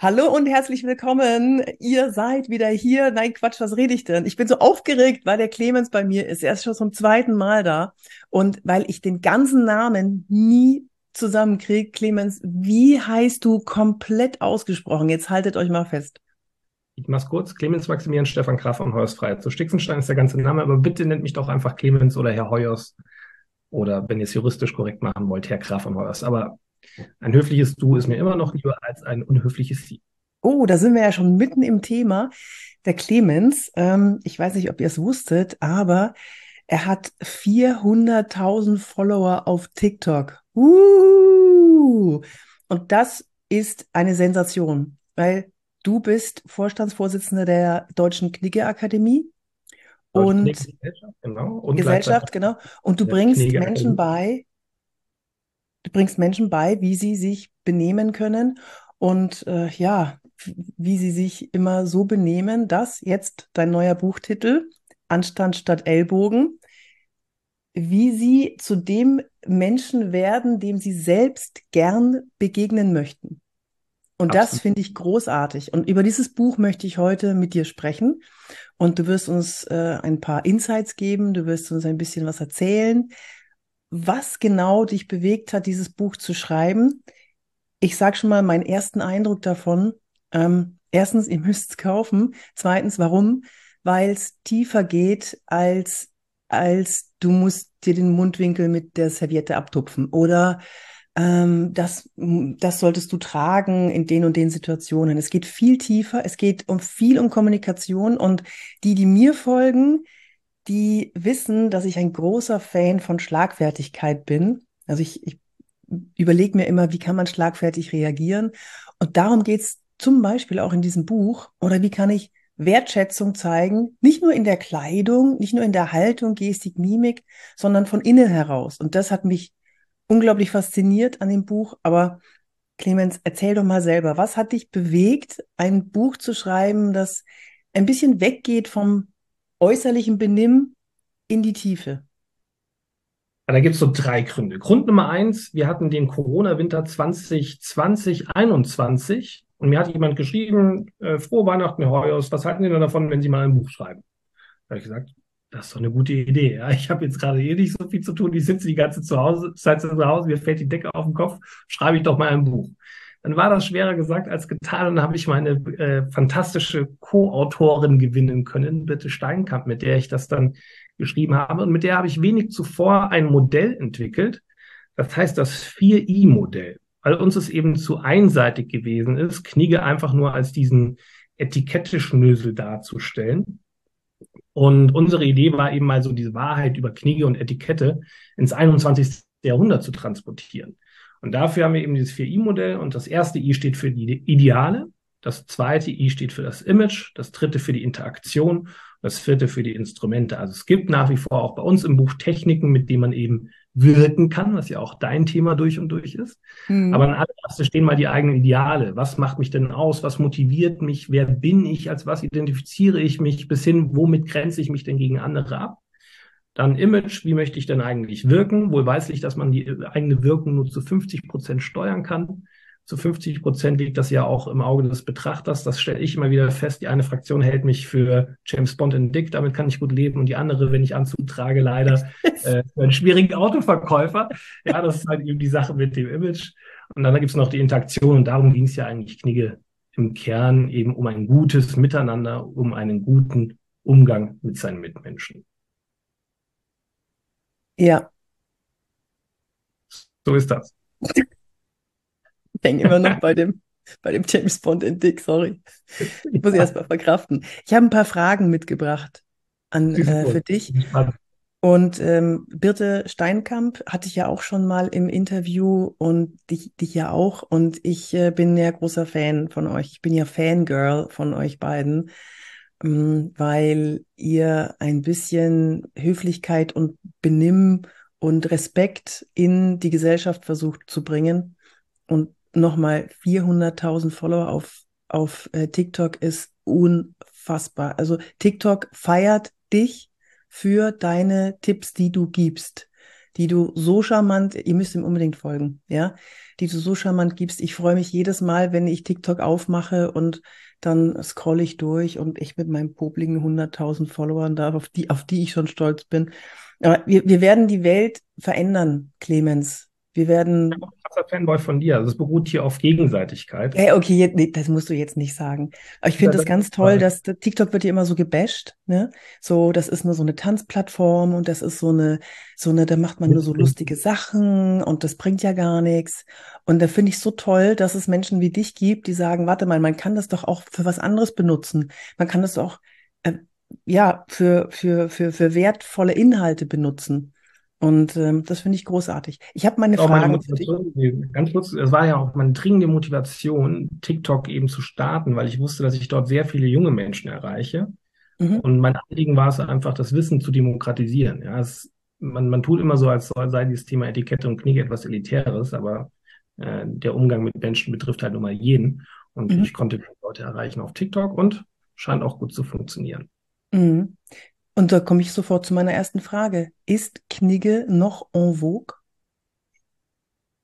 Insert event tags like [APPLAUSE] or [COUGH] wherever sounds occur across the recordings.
Hallo und herzlich willkommen. Ihr seid wieder hier. Nein, Quatsch, was rede ich denn? Ich bin so aufgeregt, weil der Clemens bei mir ist. Er ist schon zum zweiten Mal da. Und weil ich den ganzen Namen nie zusammenkriege, Clemens, wie heißt du komplett ausgesprochen? Jetzt haltet euch mal fest. Ich mach's kurz. Clemens Maximilian Stefan Graf von Heuers Freiheit. So Stixenstein ist der ganze Name, aber bitte nennt mich doch einfach Clemens oder Herr Heuers. Oder wenn ihr es juristisch korrekt machen wollt, Herr Graf von Heuers. Aber ein höfliches Du ist mir immer noch lieber als ein unhöfliches Sie. Oh, da sind wir ja schon mitten im Thema. Der Clemens, ähm, ich weiß nicht, ob ihr es wusstet, aber er hat 400.000 Follower auf TikTok. Uh! Und das ist eine Sensation, weil du bist Vorstandsvorsitzender der Deutschen Knigge-Akademie und Gesellschaft, genau. Und Gesellschaft, genau. Und du bringst Menschen bei, Du bringst Menschen bei, wie sie sich benehmen können und äh, ja, wie sie sich immer so benehmen, dass jetzt dein neuer Buchtitel Anstand statt Ellbogen, wie sie zu dem Menschen werden, dem sie selbst gern begegnen möchten. Und Absolut. das finde ich großartig. Und über dieses Buch möchte ich heute mit dir sprechen. Und du wirst uns äh, ein paar Insights geben, du wirst uns ein bisschen was erzählen, was genau dich bewegt hat, dieses Buch zu schreiben. Ich sage schon mal meinen ersten Eindruck davon. Ähm, erstens, ihr müsst es kaufen. Zweitens, warum? Weil es tiefer geht als als du musst dir den Mundwinkel mit der Serviette abtupfen oder ähm, das, das solltest du tragen in den und den Situationen. Es geht viel tiefer, es geht um viel um Kommunikation und die, die mir folgen, die wissen, dass ich ein großer Fan von Schlagfertigkeit bin. Also ich, ich überlege mir immer, wie kann man schlagfertig reagieren. Und darum geht's zum Beispiel auch in diesem Buch. Oder wie kann ich Wertschätzung zeigen, nicht nur in der Kleidung, nicht nur in der Haltung, Gestik, Mimik, sondern von innen heraus. Und das hat mich unglaublich fasziniert an dem Buch. Aber Clemens, erzähl doch mal selber, was hat dich bewegt, ein Buch zu schreiben, das ein bisschen weggeht vom äußerlichen Benimm in die Tiefe? Da gibt es so drei Gründe. Grund Nummer eins, wir hatten den Corona-Winter 2020, 2021 und mir hat jemand geschrieben, äh, frohe Weihnachten, Herr Heuers, was halten Sie denn davon, wenn Sie mal ein Buch schreiben? Da habe ich gesagt, das ist doch eine gute Idee. Ja, ich habe jetzt gerade eh nicht so viel zu tun, ich sitze die ganze Zeit zu Hause, mir fällt die Decke auf den Kopf, schreibe ich doch mal ein Buch dann war das schwerer gesagt als getan und dann habe ich meine äh, fantastische Co-Autorin gewinnen können, Bitte Steinkamp, mit der ich das dann geschrieben habe und mit der habe ich wenig zuvor ein Modell entwickelt. Das heißt das 4i-Modell, weil uns es eben zu einseitig gewesen ist, Knigge einfach nur als diesen Etiketteschnösel darzustellen. Und unsere Idee war eben mal so diese Wahrheit über Knigge und Etikette ins 21. Jahrhundert zu transportieren. Und dafür haben wir eben dieses 4i-Modell und das erste I steht für die Ideale, das zweite I steht für das Image, das dritte für die Interaktion, das vierte für die Instrumente. Also es gibt nach wie vor auch bei uns im Buch Techniken, mit denen man eben wirken kann, was ja auch dein Thema durch und durch ist. Mhm. Aber an allererster stehen mal die eigenen Ideale. Was macht mich denn aus? Was motiviert mich? Wer bin ich? Als was identifiziere ich mich? Bis hin, womit grenze ich mich denn gegen andere ab? Dann Image, wie möchte ich denn eigentlich wirken? Wohl weiß ich, dass man die eigene Wirkung nur zu 50 Prozent steuern kann. Zu 50 Prozent liegt das ja auch im Auge des Betrachters. Das stelle ich immer wieder fest. Die eine Fraktion hält mich für James Bond in Dick, damit kann ich gut leben. Und die andere, wenn ich Anzug trage, leider [LAUGHS] äh, für einen schwierigen Autoverkäufer. Ja, das ist halt eben die Sache mit dem Image. Und dann gibt es noch die Interaktion. Und darum ging es ja eigentlich Knigge im Kern eben um ein gutes Miteinander, um einen guten Umgang mit seinen Mitmenschen. Ja. So ist das. Ich hänge immer noch bei dem, [LAUGHS] bei dem James Bond in Dick, sorry. Ich muss [LAUGHS] ja. erst mal verkraften. Ich habe ein paar Fragen mitgebracht an, äh, für dich. Und ähm, Birte Steinkamp hatte ich ja auch schon mal im Interview und dich, dich ja auch. Und ich äh, bin ja großer Fan von euch. Ich bin ja Fangirl von euch beiden. Mm, weil ihr ein bisschen Höflichkeit und Benimm und Respekt in die Gesellschaft versucht zu bringen. Und nochmal 400.000 Follower auf, auf äh, TikTok ist unfassbar. Also TikTok feiert dich für deine Tipps, die du gibst. die du so charmant, ihr müsst ihm unbedingt folgen, ja, die du so charmant gibst. Ich freue mich jedes Mal, wenn ich TikTok aufmache und dann scrolle ich durch und ich mit meinen popligen 100.000 Followern da, auf die, auf die ich schon stolz bin. Aber wir, wir werden die Welt verändern, Clemens. Wir werden. Ich bin ein krasser Fanboy von dir. Also es beruht hier auf Gegenseitigkeit. Ja, okay, jetzt, nee, das musst du jetzt nicht sagen. Aber ich finde ja, das ganz toll, dass TikTok wird ja immer so gebasht, ne? So, das ist nur so eine Tanzplattform und das ist so eine, so eine, da macht man nur so lustige Sachen und das bringt ja gar nichts. Und da finde ich so toll, dass es Menschen wie dich gibt, die sagen, warte mal, man kann das doch auch für was anderes benutzen. Man kann das auch, äh, ja, für, für, für, für wertvolle Inhalte benutzen. Und ähm, das finde ich großartig. Ich habe meine Fragen. Meine ganz kurz, es war ja auch meine dringende Motivation, TikTok eben zu starten, weil ich wusste, dass ich dort sehr viele junge Menschen erreiche. Mhm. Und mein Anliegen war es einfach, das Wissen zu demokratisieren. Ja, es, man, man tut immer so, als sei dieses Thema Etikette und Knick etwas Elitäres, aber äh, der Umgang mit Menschen betrifft halt nun mal jeden. Und mhm. ich konnte Leute erreichen auf TikTok und scheint auch gut zu funktionieren. Mhm. Und da komme ich sofort zu meiner ersten Frage. Ist Knigge noch en vogue?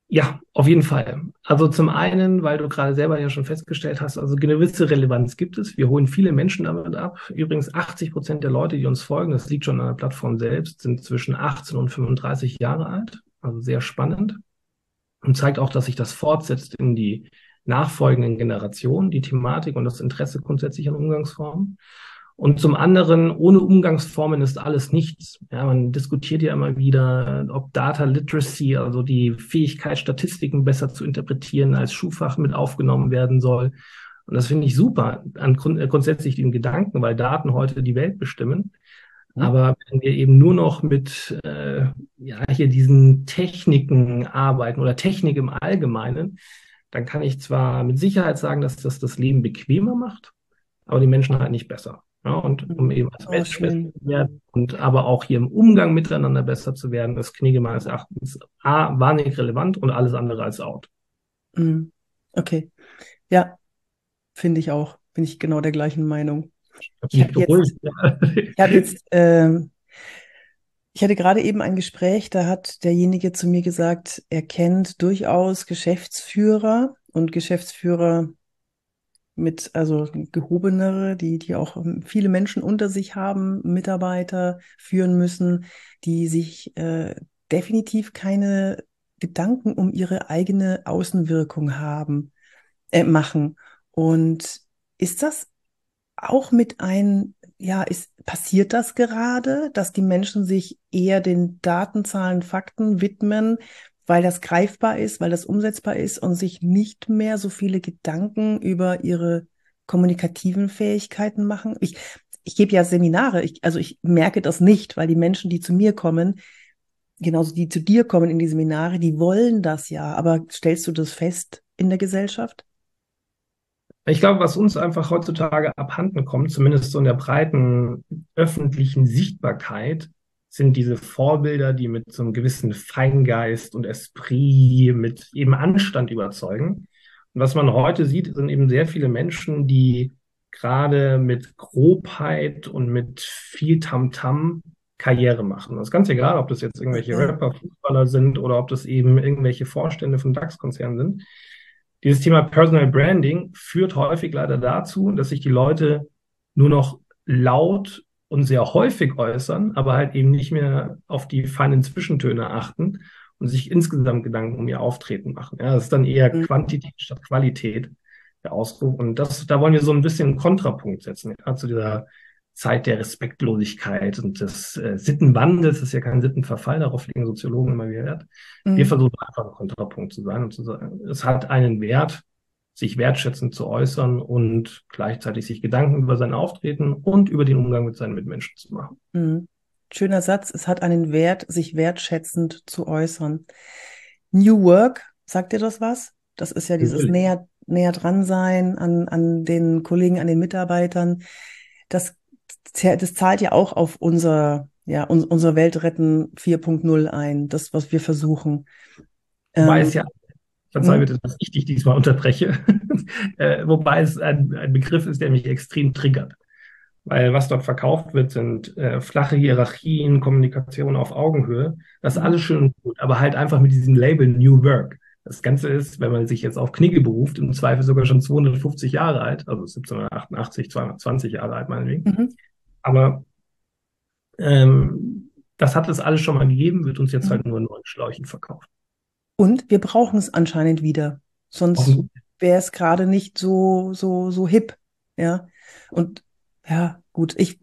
Ja, auf jeden Fall. Also zum einen, weil du gerade selber ja schon festgestellt hast, also gewisse Relevanz gibt es. Wir holen viele Menschen damit ab. Übrigens 80 Prozent der Leute, die uns folgen, das liegt schon an der Plattform selbst, sind zwischen 18 und 35 Jahre alt. Also sehr spannend. Und zeigt auch, dass sich das fortsetzt in die nachfolgenden Generationen, die Thematik und das Interesse grundsätzlich an Umgangsformen. Und zum anderen, ohne Umgangsformen ist alles nichts. Ja, man diskutiert ja immer wieder, ob Data Literacy, also die Fähigkeit, Statistiken besser zu interpretieren, als Schulfach mit aufgenommen werden soll. Und das finde ich super an grund äh, grundsätzlich den Gedanken, weil Daten heute die Welt bestimmen. Mhm. Aber wenn wir eben nur noch mit äh, ja, hier diesen Techniken arbeiten oder Technik im Allgemeinen, dann kann ich zwar mit Sicherheit sagen, dass das das Leben bequemer macht, aber die Menschen halt nicht besser. Ja, und um eben als Mensch besser zu werden und aber auch hier im Umgang miteinander besser zu werden, ist Knigge meines Erachtens A, wahnsinnig relevant und alles andere als out. Mm, okay. Ja, finde ich auch. Bin ich genau der gleichen Meinung. Ich habe jetzt, ich hab jetzt äh, ich hatte gerade eben ein Gespräch, da hat derjenige zu mir gesagt, er kennt durchaus Geschäftsführer und Geschäftsführer mit, also gehobenere, die, die auch ähm, viele Menschen unter sich haben, Mitarbeiter führen müssen, die sich äh, definitiv keine Gedanken um ihre eigene Außenwirkung haben, äh, machen. Und ist das auch mit ein, ja, ist, passiert das gerade, dass die Menschen sich eher den Datenzahlen, Fakten widmen, weil das greifbar ist, weil das umsetzbar ist und sich nicht mehr so viele Gedanken über ihre kommunikativen Fähigkeiten machen. Ich, ich gebe ja Seminare, ich, also ich merke das nicht, weil die Menschen, die zu mir kommen, genauso die zu dir kommen in die Seminare, die wollen das ja. Aber stellst du das fest in der Gesellschaft? Ich glaube, was uns einfach heutzutage abhanden kommt, zumindest so in der breiten öffentlichen Sichtbarkeit, sind diese Vorbilder, die mit so einem gewissen Feingeist und Esprit, mit eben Anstand überzeugen. Und was man heute sieht, sind eben sehr viele Menschen, die gerade mit Grobheit und mit viel Tamtam -Tam Karriere machen. Das ist ganz egal, ob das jetzt irgendwelche Rapper, Fußballer sind oder ob das eben irgendwelche Vorstände von DAX-Konzernen sind. Dieses Thema Personal Branding führt häufig leider dazu, dass sich die Leute nur noch laut und sehr häufig äußern, aber halt eben nicht mehr auf die feinen Zwischentöne achten und sich insgesamt Gedanken um ihr Auftreten machen. Ja, das ist dann eher mhm. Quantität statt Qualität der Ausdruck. Und das, da wollen wir so ein bisschen einen Kontrapunkt setzen ja, zu dieser Zeit der Respektlosigkeit und des äh, Sittenwandels. Das ist ja kein Sittenverfall, darauf legen Soziologen immer wieder Wert. Mhm. Wir versuchen einfach ein Kontrapunkt zu sein und zu sagen, es hat einen Wert, sich wertschätzend zu äußern und gleichzeitig sich Gedanken über sein Auftreten und über den Umgang mit seinen Mitmenschen zu machen. Mhm. Schöner Satz, es hat einen Wert, sich wertschätzend zu äußern. New Work, sagt dir das was? Das ist ja dieses näher, näher dran sein an, an den Kollegen, an den Mitarbeitern. Das, das zahlt ja auch auf unser, ja, unser Weltretten 4.0 ein, das, was wir versuchen. Wobei ähm, es ja Verzeih bitte, dass ich dich diesmal unterbreche. [LAUGHS] äh, wobei es ein, ein Begriff ist, der mich extrem triggert. Weil was dort verkauft wird, sind äh, flache Hierarchien, Kommunikation auf Augenhöhe. Das ist alles schön und gut, aber halt einfach mit diesem Label New Work. Das Ganze ist, wenn man sich jetzt auf Knigge beruft, im Zweifel sogar schon 250 Jahre alt, also 1788, 220 Jahre alt meinetwegen. Mhm. Aber ähm, das hat es alles schon mal gegeben, wird uns jetzt halt mhm. nur in neuen Schläuchen verkauft. Und wir brauchen es anscheinend wieder. Sonst wäre es gerade nicht so, so, so hip. Ja. Und ja, gut. Ich,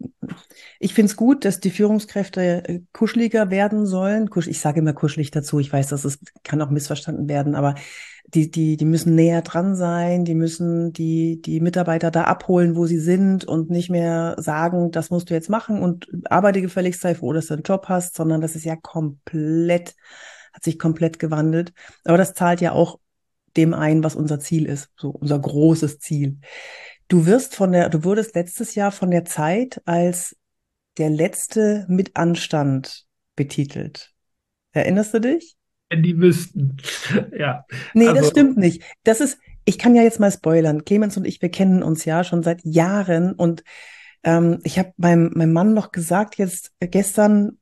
ich finde es gut, dass die Führungskräfte äh, kuscheliger werden sollen. Kusch, ich sage immer kuschelig dazu. Ich weiß, dass es kann auch missverstanden werden, aber die, die, die müssen näher dran sein. Die müssen die, die Mitarbeiter da abholen, wo sie sind und nicht mehr sagen, das musst du jetzt machen und arbeite gefälligst sei froh, dass du einen Job hast, sondern das ist ja komplett, hat sich komplett gewandelt. Aber das zahlt ja auch dem ein, was unser Ziel ist, so unser großes Ziel. Du wirst von der, du wurdest letztes Jahr von der Zeit als der letzte mit Anstand betitelt. Erinnerst du dich? Wenn die wüssten. [LAUGHS] ja. Nee, also, das stimmt nicht. Das ist, ich kann ja jetzt mal spoilern. Clemens und ich, wir kennen uns ja schon seit Jahren und ähm, ich habe meinem, meinem Mann noch gesagt, jetzt gestern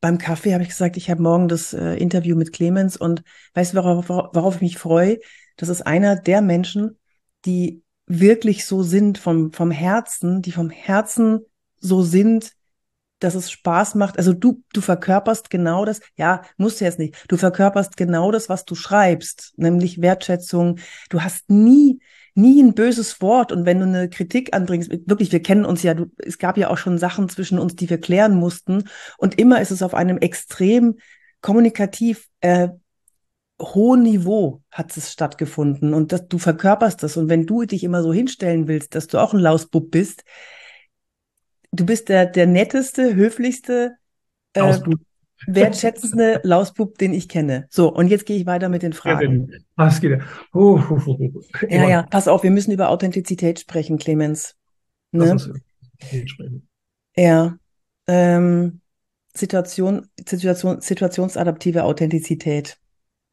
beim Kaffee habe ich gesagt, ich habe morgen das äh, Interview mit Clemens und weißt du, worauf, worauf ich mich freue? Das ist einer der Menschen, die wirklich so sind vom, vom Herzen, die vom Herzen so sind, dass es Spaß macht. Also du, du verkörperst genau das, ja, musst du jetzt nicht. Du verkörperst genau das, was du schreibst, nämlich Wertschätzung. Du hast nie, nie ein böses Wort. Und wenn du eine Kritik anbringst, wirklich, wir kennen uns ja, du, es gab ja auch schon Sachen zwischen uns, die wir klären mussten. Und immer ist es auf einem extrem kommunikativ äh, hohen Niveau hat es stattgefunden und dass du verkörperst das. Und wenn du dich immer so hinstellen willst, dass du auch ein Lausbub bist, du bist der, der netteste, höflichste, äh, wertschätzende Lausbub, den ich kenne. So, und jetzt gehe ich weiter mit den Fragen. Was geht? Uh, uh, uh, ja, ja, pass auf, wir müssen über Authentizität sprechen, Clemens. Ne? Ja. Ähm, Situation, Situation, situationsadaptive Authentizität.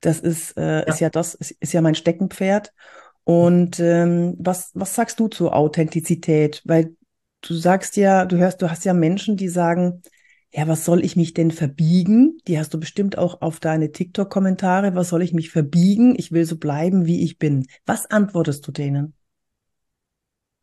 Das ist, äh, ja. ist ja das, ist, ist ja mein Steckenpferd. Und ähm, was, was sagst du zur Authentizität? Weil du sagst ja, du hörst, du hast ja Menschen, die sagen, ja, was soll ich mich denn verbiegen? Die hast du bestimmt auch auf deine TikTok-Kommentare. Was soll ich mich verbiegen? Ich will so bleiben, wie ich bin. Was antwortest du denen?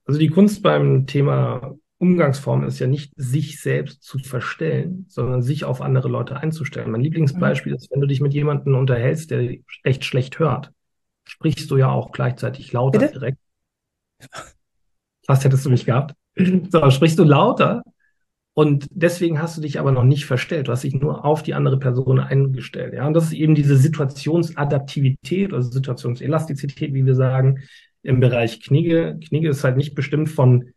Also die Kunst beim Thema Umgangsform ist ja nicht, sich selbst zu verstellen, sondern sich auf andere Leute einzustellen. Mein Lieblingsbeispiel mhm. ist, wenn du dich mit jemandem unterhältst, der echt schlecht hört, sprichst du ja auch gleichzeitig lauter Bitte? direkt. Fast hättest du mich gehabt. So, sprichst du lauter und deswegen hast du dich aber noch nicht verstellt. Du hast dich nur auf die andere Person eingestellt. Ja, und das ist eben diese Situationsadaptivität, also Situationselastizität, wie wir sagen, im Bereich Knigge. Knigge ist halt nicht bestimmt von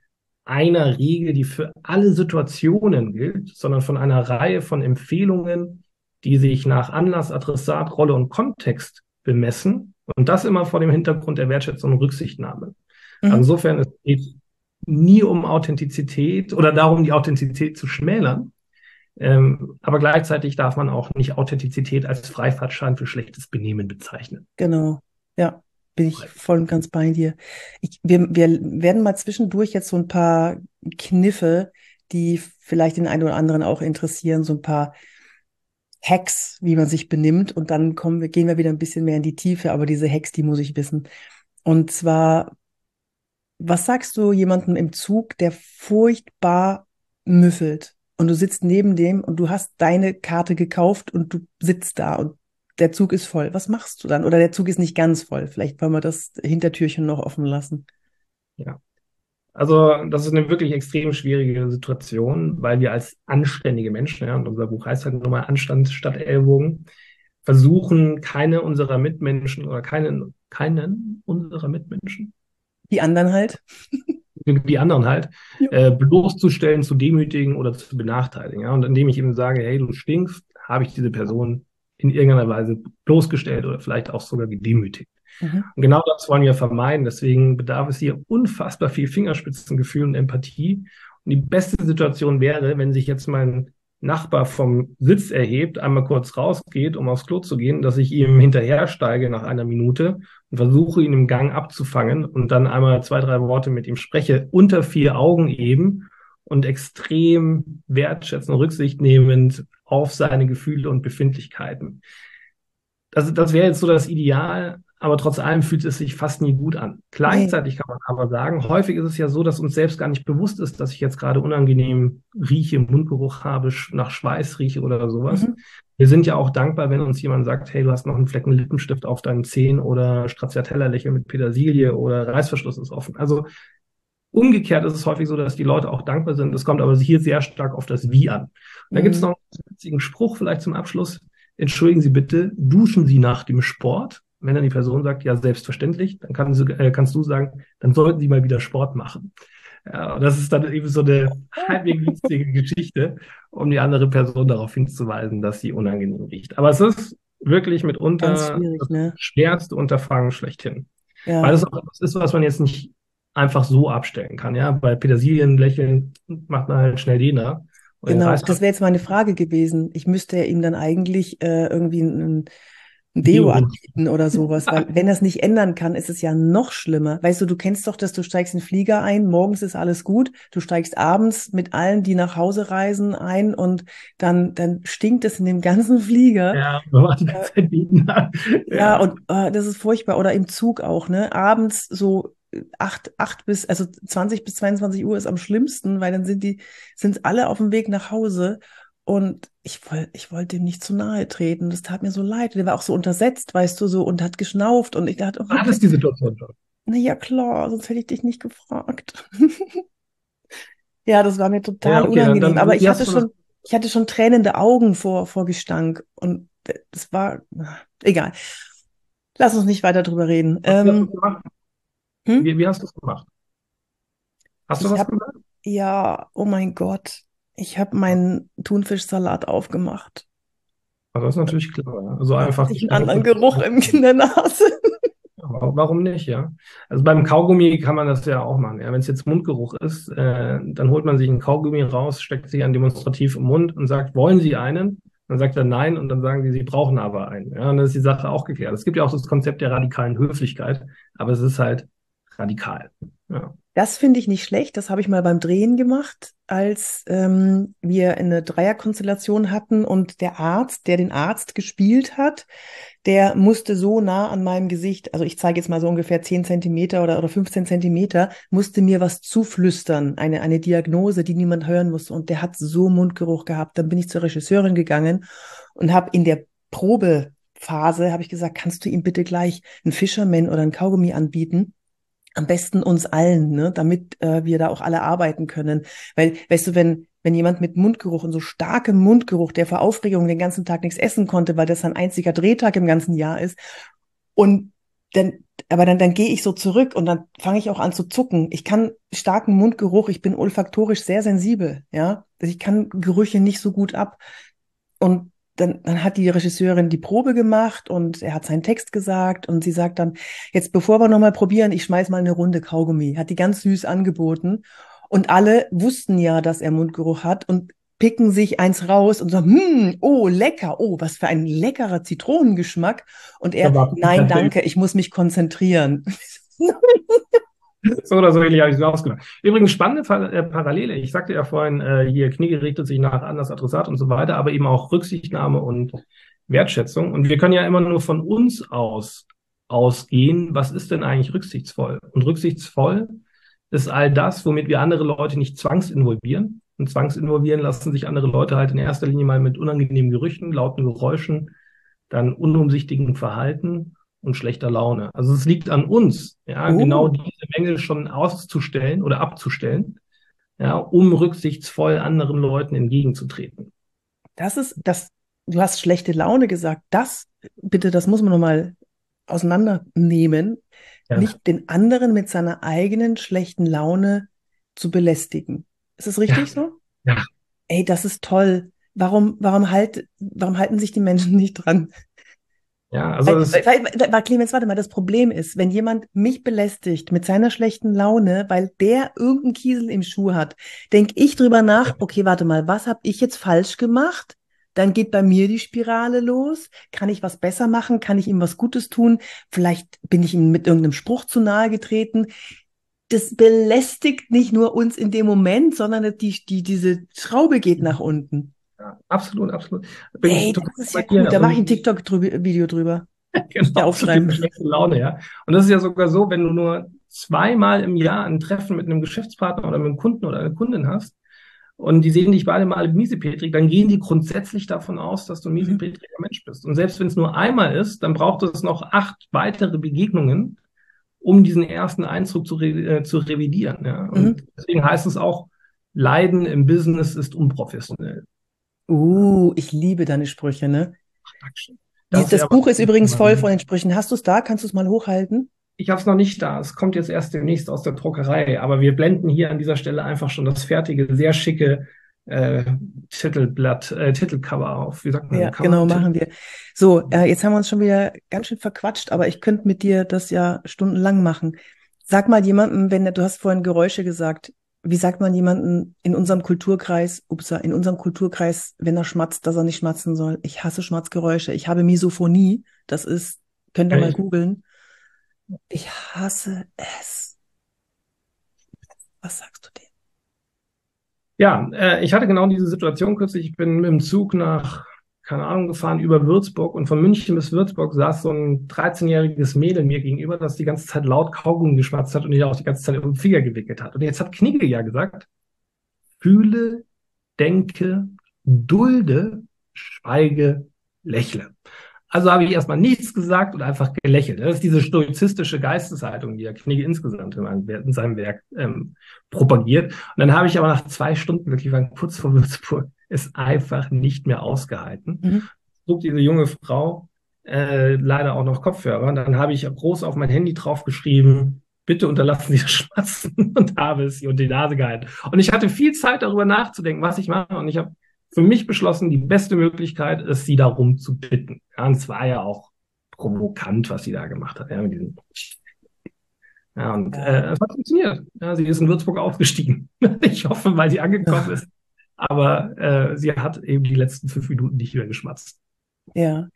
einer Regel, die für alle Situationen gilt, sondern von einer Reihe von Empfehlungen, die sich nach Anlass, Adressat, Rolle und Kontext bemessen. Und das immer vor dem Hintergrund der Wertschätzung und Rücksichtnahme. Mhm. insofern es geht nie um Authentizität oder darum, die Authentizität zu schmälern. Ähm, aber gleichzeitig darf man auch nicht Authentizität als Freifahrtschein für schlechtes Benehmen bezeichnen. Genau, ja bin ich voll und ganz bei dir. Ich, wir, wir werden mal zwischendurch jetzt so ein paar Kniffe, die vielleicht den einen oder anderen auch interessieren, so ein paar Hacks, wie man sich benimmt. Und dann kommen wir, gehen wir wieder ein bisschen mehr in die Tiefe, aber diese Hacks, die muss ich wissen. Und zwar, was sagst du jemandem im Zug, der furchtbar müffelt? Und du sitzt neben dem und du hast deine Karte gekauft und du sitzt da und der Zug ist voll. Was machst du dann? Oder der Zug ist nicht ganz voll. Vielleicht wollen wir das Hintertürchen noch offen lassen. Ja. Also, das ist eine wirklich extrem schwierige Situation, weil wir als anständige Menschen, ja, und unser Buch heißt halt nochmal Anstand statt Ellbogen, versuchen, keine unserer Mitmenschen oder keinen, keinen unserer Mitmenschen. Die anderen halt. die anderen halt, ja. äh, bloßzustellen, zu demütigen oder zu benachteiligen. Ja? Und indem ich eben sage, hey, du stinkst, habe ich diese Person in irgendeiner Weise bloßgestellt oder vielleicht auch sogar gedemütigt. Mhm. Und genau das wollen wir vermeiden. Deswegen bedarf es hier unfassbar viel Fingerspitzengefühl und Empathie. Und die beste Situation wäre, wenn sich jetzt mein Nachbar vom Sitz erhebt, einmal kurz rausgeht, um aufs Klo zu gehen, dass ich ihm hinterhersteige nach einer Minute und versuche, ihn im Gang abzufangen und dann einmal zwei, drei Worte mit ihm spreche, unter vier Augen eben, und extrem wertschätzend, Rücksicht nehmend auf seine Gefühle und Befindlichkeiten. Das, das wäre jetzt so das Ideal, aber trotz allem fühlt es sich fast nie gut an. Gleichzeitig kann man aber sagen, häufig ist es ja so, dass uns selbst gar nicht bewusst ist, dass ich jetzt gerade unangenehm rieche, Mundgeruch habe, nach Schweiß rieche oder sowas. Mhm. Wir sind ja auch dankbar, wenn uns jemand sagt, hey, du hast noch einen Flecken Lippenstift auf deinen Zehen oder Stracciatella-Lächeln mit Petersilie oder Reißverschluss ist offen. Also umgekehrt ist es häufig so, dass die Leute auch dankbar sind. Es kommt aber hier sehr stark auf das Wie an. Und da mhm. gibt es noch einen witzigen Spruch vielleicht zum Abschluss. Entschuldigen Sie bitte, duschen Sie nach dem Sport? Wenn dann die Person sagt, ja, selbstverständlich, dann kann sie, äh, kannst du sagen, dann sollten Sie mal wieder Sport machen. Ja, das ist dann eben so eine halbwegs lustige Geschichte, um die andere Person darauf hinzuweisen, dass sie unangenehm riecht. Aber es ist wirklich mitunter das ne? schwerste Unterfangen schlechthin. Ja. Weil es auch etwas ist, was man jetzt nicht einfach so abstellen kann. Ja, bei Petersilien lächeln macht man halt schnell den da. Genau, das wäre jetzt meine Frage gewesen. Ich müsste ja ihm dann eigentlich äh, irgendwie ein, ein Deo anbieten oder sowas, weil [LAUGHS] wenn es nicht ändern kann, ist es ja noch schlimmer. Weißt du, du kennst doch, dass du steigst in den Flieger ein, morgens ist alles gut, du steigst abends mit allen, die nach Hause reisen, ein und dann, dann stinkt es in dem ganzen Flieger. Ja, Zeit ja. ja, und äh, das ist furchtbar. Oder im Zug auch, ne? Abends so acht, acht bis, also 20 bis 22 Uhr ist am schlimmsten, weil dann sind die, sind alle auf dem Weg nach Hause und ich, wollte ich wollte ihm nicht zu nahe treten. Das tat mir so leid. Der war auch so untersetzt, weißt du, so und hat geschnauft. Und ich dachte, oh, war das die Situation schon? Na ja, klar, sonst hätte ich dich nicht gefragt. [LAUGHS] ja, das war mir total ja, okay, unangenehm. Dann, dann, Aber ich hatte schon, ich hatte schon tränende Augen vor, vor Gestank. Und das war, egal. Lass uns nicht weiter drüber reden. Ähm, hm? wie, wie, hast du es gemacht? Hast du ich was hab, gemacht? Ja, oh mein Gott. Ich habe meinen Thunfischsalat aufgemacht. Also das ist natürlich klar. Also einfach. Ich einen anderen Geruch in der Nase. Warum nicht, ja? Also beim Kaugummi kann man das ja auch machen. Ja? Wenn es jetzt Mundgeruch ist, äh, dann holt man sich einen Kaugummi raus, steckt sich einen demonstrativ im Mund und sagt, wollen Sie einen? Dann sagt er nein und dann sagen die, sie brauchen aber einen. Ja, und dann ist die Sache auch geklärt. Es gibt ja auch das Konzept der radikalen Höflichkeit, aber es ist halt radikal. Ja. Das finde ich nicht schlecht. Das habe ich mal beim Drehen gemacht, als ähm, wir eine Dreierkonstellation hatten und der Arzt, der den Arzt gespielt hat, der musste so nah an meinem Gesicht, also ich zeige jetzt mal so ungefähr 10 Zentimeter oder, oder 15 Zentimeter, musste mir was zuflüstern, eine, eine Diagnose, die niemand hören musste. Und der hat so Mundgeruch gehabt. Dann bin ich zur Regisseurin gegangen und habe in der Probephase, habe ich gesagt, kannst du ihm bitte gleich einen Fisherman oder einen Kaugummi anbieten? Am besten uns allen, ne, damit äh, wir da auch alle arbeiten können. Weil, weißt du, wenn, wenn jemand mit Mundgeruch und so starkem Mundgeruch, der vor Aufregung den ganzen Tag nichts essen konnte, weil das sein einziger Drehtag im ganzen Jahr ist, und dann, aber dann, dann gehe ich so zurück und dann fange ich auch an zu zucken. Ich kann starken Mundgeruch, ich bin olfaktorisch sehr sensibel, ja. Ich kann Gerüche nicht so gut ab. Und dann, dann hat die Regisseurin die Probe gemacht und er hat seinen Text gesagt und sie sagt dann, jetzt bevor wir nochmal probieren, ich schmeiß mal eine Runde Kaugummi. Hat die ganz süß angeboten. Und alle wussten ja, dass er Mundgeruch hat und picken sich eins raus und sagen, hm, oh, lecker, oh, was für ein leckerer Zitronengeschmack. Und er, nein, danke, ich muss mich konzentrieren. [LAUGHS] [LAUGHS] [LAUGHS] so oder so ähnlich habe ich es ausgedacht. Übrigens spannende äh, Parallele. Ich sagte ja vorhin, äh, hier Knie richtet sich nach an das Adressat und so weiter, aber eben auch Rücksichtnahme und Wertschätzung. Und wir können ja immer nur von uns aus ausgehen. Was ist denn eigentlich rücksichtsvoll? Und rücksichtsvoll ist all das, womit wir andere Leute nicht zwangsinvolvieren. Und zwangsinvolvieren lassen sich andere Leute halt in erster Linie mal mit unangenehmen Gerüchen, lauten Geräuschen, dann unumsichtigen Verhalten und schlechter Laune. Also es liegt an uns, ja, oh. genau diese Mängel schon auszustellen oder abzustellen, ja, um rücksichtsvoll anderen Leuten entgegenzutreten. Das ist, das, du hast schlechte Laune gesagt. Das, bitte, das muss man nochmal auseinandernehmen. Ja. Nicht den anderen mit seiner eigenen schlechten Laune zu belästigen. Ist das richtig ja. so? Ja. Ey, das ist toll. Warum, warum halt, warum halten sich die Menschen nicht dran? Ja, also weil, weil, weil, Clemens, warte mal, das Problem ist, wenn jemand mich belästigt mit seiner schlechten Laune, weil der irgendeinen Kiesel im Schuh hat, denke ich drüber nach, okay, warte mal, was habe ich jetzt falsch gemacht? Dann geht bei mir die Spirale los. Kann ich was besser machen? Kann ich ihm was Gutes tun? Vielleicht bin ich ihm mit irgendeinem Spruch zu nahe getreten. das belästigt nicht nur uns in dem Moment, sondern die, die, diese Schraube geht nach unten. Ja, absolut, absolut. Bin Ey, das ist ja cool. Da mache ich ein TikTok-Video drüber. [LAUGHS] genau, aufschreiben. Schlechte Laune, ja. Und das ist ja sogar so, wenn du nur zweimal im Jahr ein Treffen mit einem Geschäftspartner oder mit einem Kunden oder einer Kundin hast und die sehen dich beide mal miesepetrig, dann gehen die grundsätzlich davon aus, dass du ein mhm. miesepetriger Mensch bist. Und selbst wenn es nur einmal ist, dann braucht es noch acht weitere Begegnungen, um diesen ersten Eindruck zu, re äh, zu revidieren. Ja? Und mhm. deswegen heißt es auch, Leiden im Business ist unprofessionell. Uh, ich liebe deine Sprüche, ne? Das, das Buch ist übrigens voll von den Sprüchen. Hast du es da? Kannst du es mal hochhalten? Ich habe es noch nicht da. Es kommt jetzt erst demnächst aus der Druckerei. Aber wir blenden hier an dieser Stelle einfach schon das fertige, sehr schicke äh, Titelblatt, äh, Titelcover auf. Wie sagt man? Ja, Cover genau, machen wir. So, äh, jetzt haben wir uns schon wieder ganz schön verquatscht, aber ich könnte mit dir das ja stundenlang machen. Sag mal jemandem, wenn du hast vorhin Geräusche gesagt, wie sagt man jemanden in unserem Kulturkreis, ups, in unserem Kulturkreis, wenn er schmatzt, dass er nicht schmatzen soll? Ich hasse Schmatzgeräusche. Ich habe Misophonie. Das ist, könnt ihr okay. mal googeln. Ich hasse es. Was sagst du dem? Ja, äh, ich hatte genau diese Situation kürzlich. Ich bin mit dem Zug nach keine Ahnung, gefahren über Würzburg und von München bis Würzburg saß so ein 13-jähriges Mädel mir gegenüber, das die ganze Zeit laut Kaugummi geschmatzt hat und die auch die ganze Zeit um Finger gewickelt hat. Und jetzt hat Knigge ja gesagt, fühle, denke, dulde, schweige, lächle. Also habe ich erstmal nichts gesagt und einfach gelächelt. Das ist diese stoizistische Geisteshaltung, die ja Knigge insgesamt in, in seinem Werk ähm, propagiert. Und dann habe ich aber nach zwei Stunden, wirklich waren kurz vor Würzburg, es einfach nicht mehr ausgehalten. Mhm. Sucht diese junge Frau äh, leider auch noch Kopfhörer. Dann habe ich groß auf mein Handy draufgeschrieben, bitte unterlassen Sie das Schmatzen [LAUGHS] und habe es ihr unter die Nase gehalten. Und ich hatte viel Zeit darüber nachzudenken, was ich mache. Und ich habe für mich beschlossen, die beste Möglichkeit ist, sie darum zu bitten. Ja, und es war ja auch provokant, was sie da gemacht hat. Ja, mit diesem ja, und äh, es hat funktioniert. Ja, sie ist in Würzburg aufgestiegen. [LAUGHS] ich hoffe, weil sie angekommen [LAUGHS] ist, aber äh, sie hat eben die letzten fünf Minuten nicht mehr geschmatzt. Ja.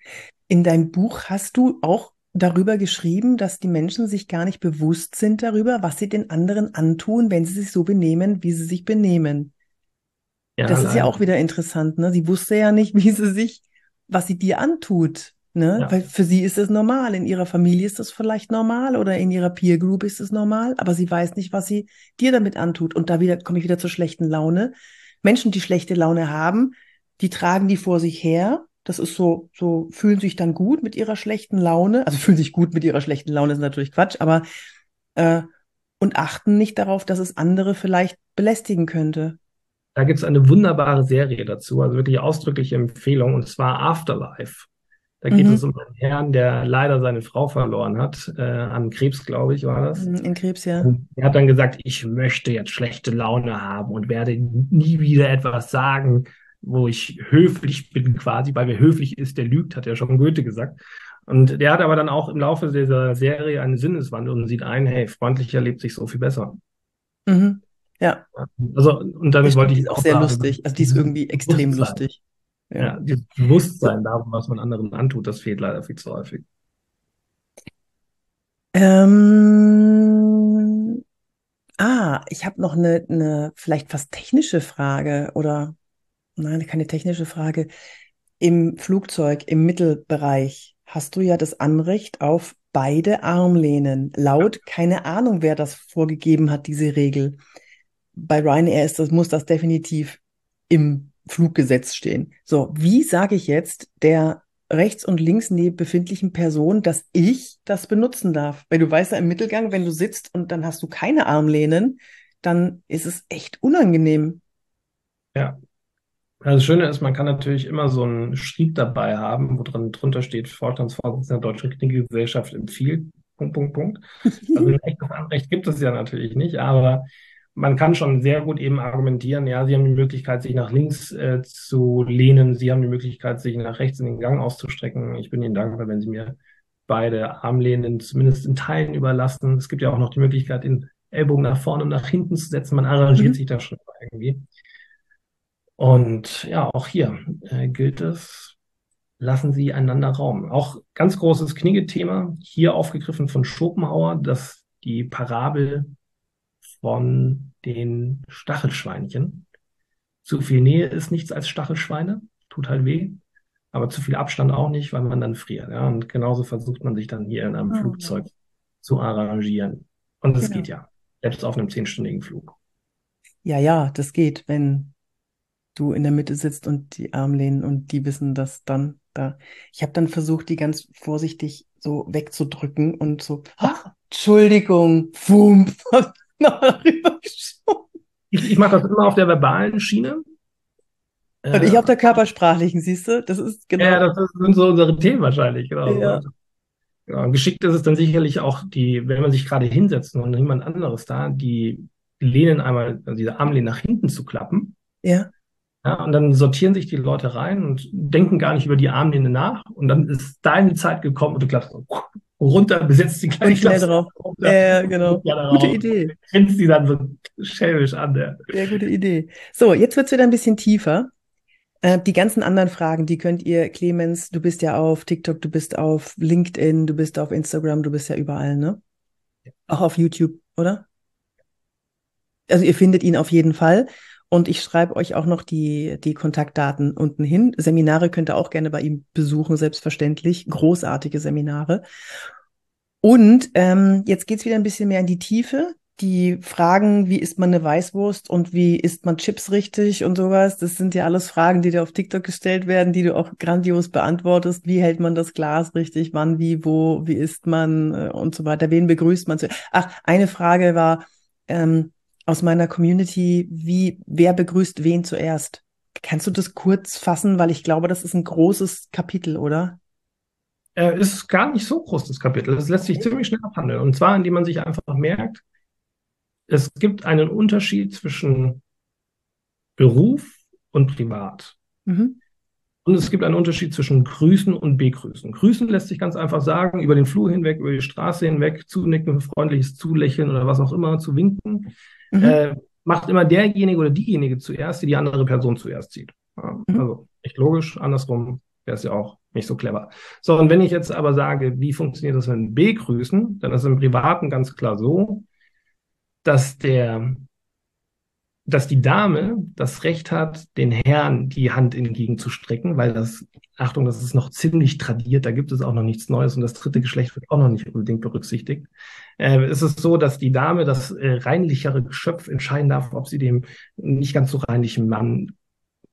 In deinem Buch hast du auch darüber geschrieben, dass die Menschen sich gar nicht bewusst sind darüber, was sie den anderen antun, wenn sie sich so benehmen, wie sie sich benehmen. Ja, das ist ja auch wieder interessant, ne? Sie wusste ja nicht, [LAUGHS] wie sie sich, was sie dir antut. Ne? Ja. Weil für sie ist es normal. In ihrer Familie ist das vielleicht normal oder in ihrer Peer Group ist es normal, aber sie weiß nicht, was sie dir damit antut. Und da wieder komme ich wieder zur schlechten Laune. Menschen, die schlechte Laune haben, die tragen die vor sich her. Das ist so, so fühlen sich dann gut mit ihrer schlechten Laune. Also fühlen sich gut mit ihrer schlechten Laune ist natürlich Quatsch, aber äh, und achten nicht darauf, dass es andere vielleicht belästigen könnte. Da gibt es eine wunderbare Serie dazu, also wirklich ausdrückliche Empfehlung, und zwar Afterlife. Da geht mhm. es um einen Herrn, der leider seine Frau verloren hat, äh, an Krebs, glaube ich, war das. Mhm, in Krebs, ja. Und er hat dann gesagt, ich möchte jetzt schlechte Laune haben und werde nie wieder etwas sagen, wo ich höflich bin quasi, weil wer höflich ist, der lügt, hat ja schon Goethe gesagt. Und der hat aber dann auch im Laufe dieser Serie einen Sinneswandel und sieht ein, hey, freundlicher lebt sich so viel besser. Mhm. Ja. Also, und damit wollte ich auch sehr sagen, lustig. Also die ist irgendwie extrem lustig. Ja, dieses Bewusstsein darum, was man anderen antut, das fehlt leider viel zu häufig. Ähm, ah, ich habe noch eine, eine vielleicht fast technische Frage oder nein, keine technische Frage. Im Flugzeug, im Mittelbereich hast du ja das Anrecht auf beide Armlehnen. Laut, keine Ahnung, wer das vorgegeben hat, diese Regel. Bei Ryanair ist das, muss das definitiv im Fluggesetz stehen. So, wie sage ich jetzt der rechts und links neben befindlichen Person, dass ich das benutzen darf? Weil du weißt ja im Mittelgang, wenn du sitzt und dann hast du keine Armlehnen, dann ist es echt unangenehm. Ja. Also das Schöne ist, man kann natürlich immer so einen Schrieb dabei haben, wo drin drunter steht, Vorstandsvorsitzender der Deutschen Kniegesellschaft empfiehlt, Punkt, Punkt, Punkt. Also ein [LAUGHS] echtes Anrecht gibt es ja natürlich nicht, aber man kann schon sehr gut eben argumentieren, ja, Sie haben die Möglichkeit, sich nach links äh, zu lehnen, Sie haben die Möglichkeit, sich nach rechts in den Gang auszustrecken. Ich bin Ihnen dankbar, wenn Sie mir beide Armlehnen zumindest in Teilen überlassen. Es gibt ja auch noch die Möglichkeit, den Ellbogen nach vorne und nach hinten zu setzen. Man arrangiert mhm. sich da schon irgendwie. Und ja, auch hier äh, gilt es, lassen Sie einander Raum. Auch ganz großes Knigge-Thema, hier aufgegriffen von Schopenhauer, dass die Parabel von den Stachelschweinchen. Zu viel Nähe ist nichts als Stachelschweine, tut halt weh, aber zu viel Abstand auch nicht, weil man dann friert. Ja? Und genauso versucht man sich dann hier in einem oh. Flugzeug zu arrangieren. Und es genau. geht ja, selbst auf einem zehnstündigen Flug. Ja, ja, das geht, wenn du in der Mitte sitzt und die Armlehnen und die wissen das dann da. Ich habe dann versucht, die ganz vorsichtig so wegzudrücken und so, ach, Entschuldigung, Wump, [LAUGHS] [LAUGHS] ich, ich mache das immer auf der verbalen Schiene. Und ich auf der körpersprachlichen, siehst du? Das ist genau. Ja, das sind so unsere Themen wahrscheinlich, genau. Ja. Ja, geschickt ist es dann sicherlich auch die, wenn man sich gerade hinsetzt und niemand anderes da, die Lehnen einmal, also diese Armlehnen nach hinten zu klappen. Ja. Ja, und dann sortieren sich die Leute rein und denken gar nicht über die Armlehne nach. Und dann ist deine Zeit gekommen und du klappst runter, besetzt die gleich schnell drauf. [LAUGHS] Runter, ja, genau. Gute Idee. Grinst die dann so schelmisch an. Ja. ja, gute Idee. So, jetzt wird's wieder ein bisschen tiefer. Äh, die ganzen anderen Fragen, die könnt ihr, Clemens, du bist ja auf TikTok, du bist auf LinkedIn, du bist auf Instagram, du bist ja überall, ne? Auch auf YouTube, oder? Also ihr findet ihn auf jeden Fall. Und ich schreibe euch auch noch die, die Kontaktdaten unten hin. Seminare könnt ihr auch gerne bei ihm besuchen, selbstverständlich. Großartige Seminare. Und ähm, jetzt geht's wieder ein bisschen mehr in die Tiefe. Die Fragen, wie isst man eine Weißwurst und wie isst man Chips richtig und sowas, das sind ja alles Fragen, die dir auf TikTok gestellt werden, die du auch grandios beantwortest. Wie hält man das Glas richtig? Wann, wie, wo, wie isst man äh, und so weiter? Wen begrüßt man? Ach, eine Frage war, ähm, aus meiner Community, wie, wer begrüßt wen zuerst? Kannst du das kurz fassen, weil ich glaube, das ist ein großes Kapitel, oder? Äh, ist gar nicht so groß, das Kapitel. Das lässt sich ziemlich schnell abhandeln. Und zwar, indem man sich einfach merkt, es gibt einen Unterschied zwischen Beruf und Privat. Mhm. Und es gibt einen Unterschied zwischen Grüßen und Begrüßen. Grüßen lässt sich ganz einfach sagen, über den Flur hinweg, über die Straße hinweg, zunicken, freundliches Zulächeln oder was auch immer, zu winken mhm. äh, macht immer derjenige oder diejenige zuerst, die die andere Person zuerst sieht. Ja, mhm. Also nicht logisch, andersrum wäre es ja auch nicht so clever. So, und wenn ich jetzt aber sage, wie funktioniert das mit B-Grüßen, dann ist es im Privaten ganz klar so, dass der dass die Dame das Recht hat, den Herrn die Hand entgegenzustrecken, weil das, Achtung, das ist noch ziemlich tradiert, da gibt es auch noch nichts Neues und das dritte Geschlecht wird auch noch nicht unbedingt berücksichtigt. Äh, es ist so, dass die Dame, das äh, reinlichere Geschöpf, entscheiden darf, ob sie dem nicht ganz so reinlichen Mann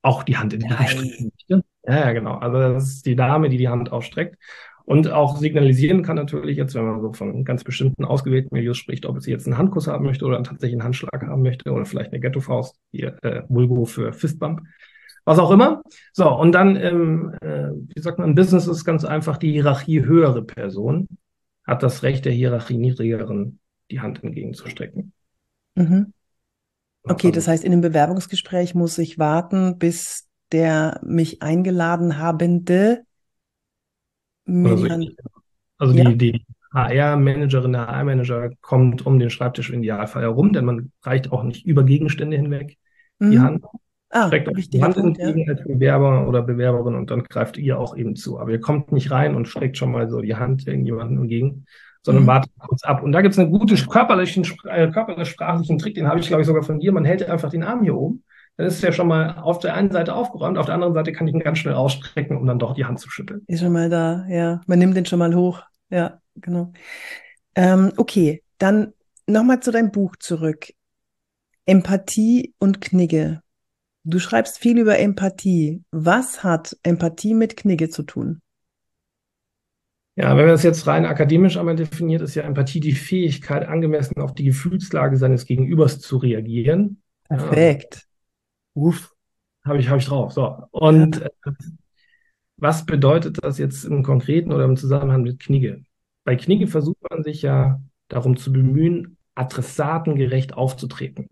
auch die Hand entgegenstrecken möchte. Ja, genau. Also das ist die Dame, die die Hand ausstreckt. Und auch signalisieren kann natürlich jetzt, wenn man so von ganz bestimmten ausgewählten Milieus spricht, ob sie jetzt einen Handkuss haben möchte oder tatsächlich einen Handschlag haben möchte oder vielleicht eine Ghetto-Faust, hier äh, Vulgo für Fistbump, was auch immer. So, und dann, ähm, äh, wie sagt man, Business ist ganz einfach die Hierarchie höhere Person hat das Recht der Hierarchie niedrigeren die Hand entgegenzustrecken. Mhm. Okay, das heißt, in einem Bewerbungsgespräch muss ich warten, bis der mich eingeladen habende also, also ja. die, die HR-Managerin, der HR-Manager kommt um den Schreibtisch im Idealfall herum, denn man reicht auch nicht über Gegenstände hinweg mhm. die Hand. Ah, streckt euch die Hand Punkt, entgegen ja. als Bewerber oder Bewerberin und dann greift ihr auch eben zu. Aber ihr kommt nicht rein und streckt schon mal so die Hand irgendjemandem entgegen, sondern mhm. wartet kurz ab. Und da gibt es einen guten körperlichen, äh, körperlich-sprachlichen Trick, den habe ich, glaube ich, sogar von dir. Man hält einfach den Arm hier oben dann ist es ja schon mal auf der einen Seite aufgeräumt, auf der anderen Seite kann ich ihn ganz schnell ausstrecken, um dann doch die Hand zu schütteln. Ist schon mal da, ja. Man nimmt den schon mal hoch. Ja, genau. Ähm, okay, dann nochmal zu deinem Buch zurück. Empathie und Knigge. Du schreibst viel über Empathie. Was hat Empathie mit Knigge zu tun? Ja, wenn man das jetzt rein akademisch einmal definiert, ist ja Empathie die Fähigkeit, angemessen auf die Gefühlslage seines Gegenübers zu reagieren. Perfekt. Uff, habe ich, hab ich drauf. So. Und äh, was bedeutet das jetzt im Konkreten oder im Zusammenhang mit Knigge? Bei Knigge versucht man sich ja darum zu bemühen, adressatengerecht aufzutreten.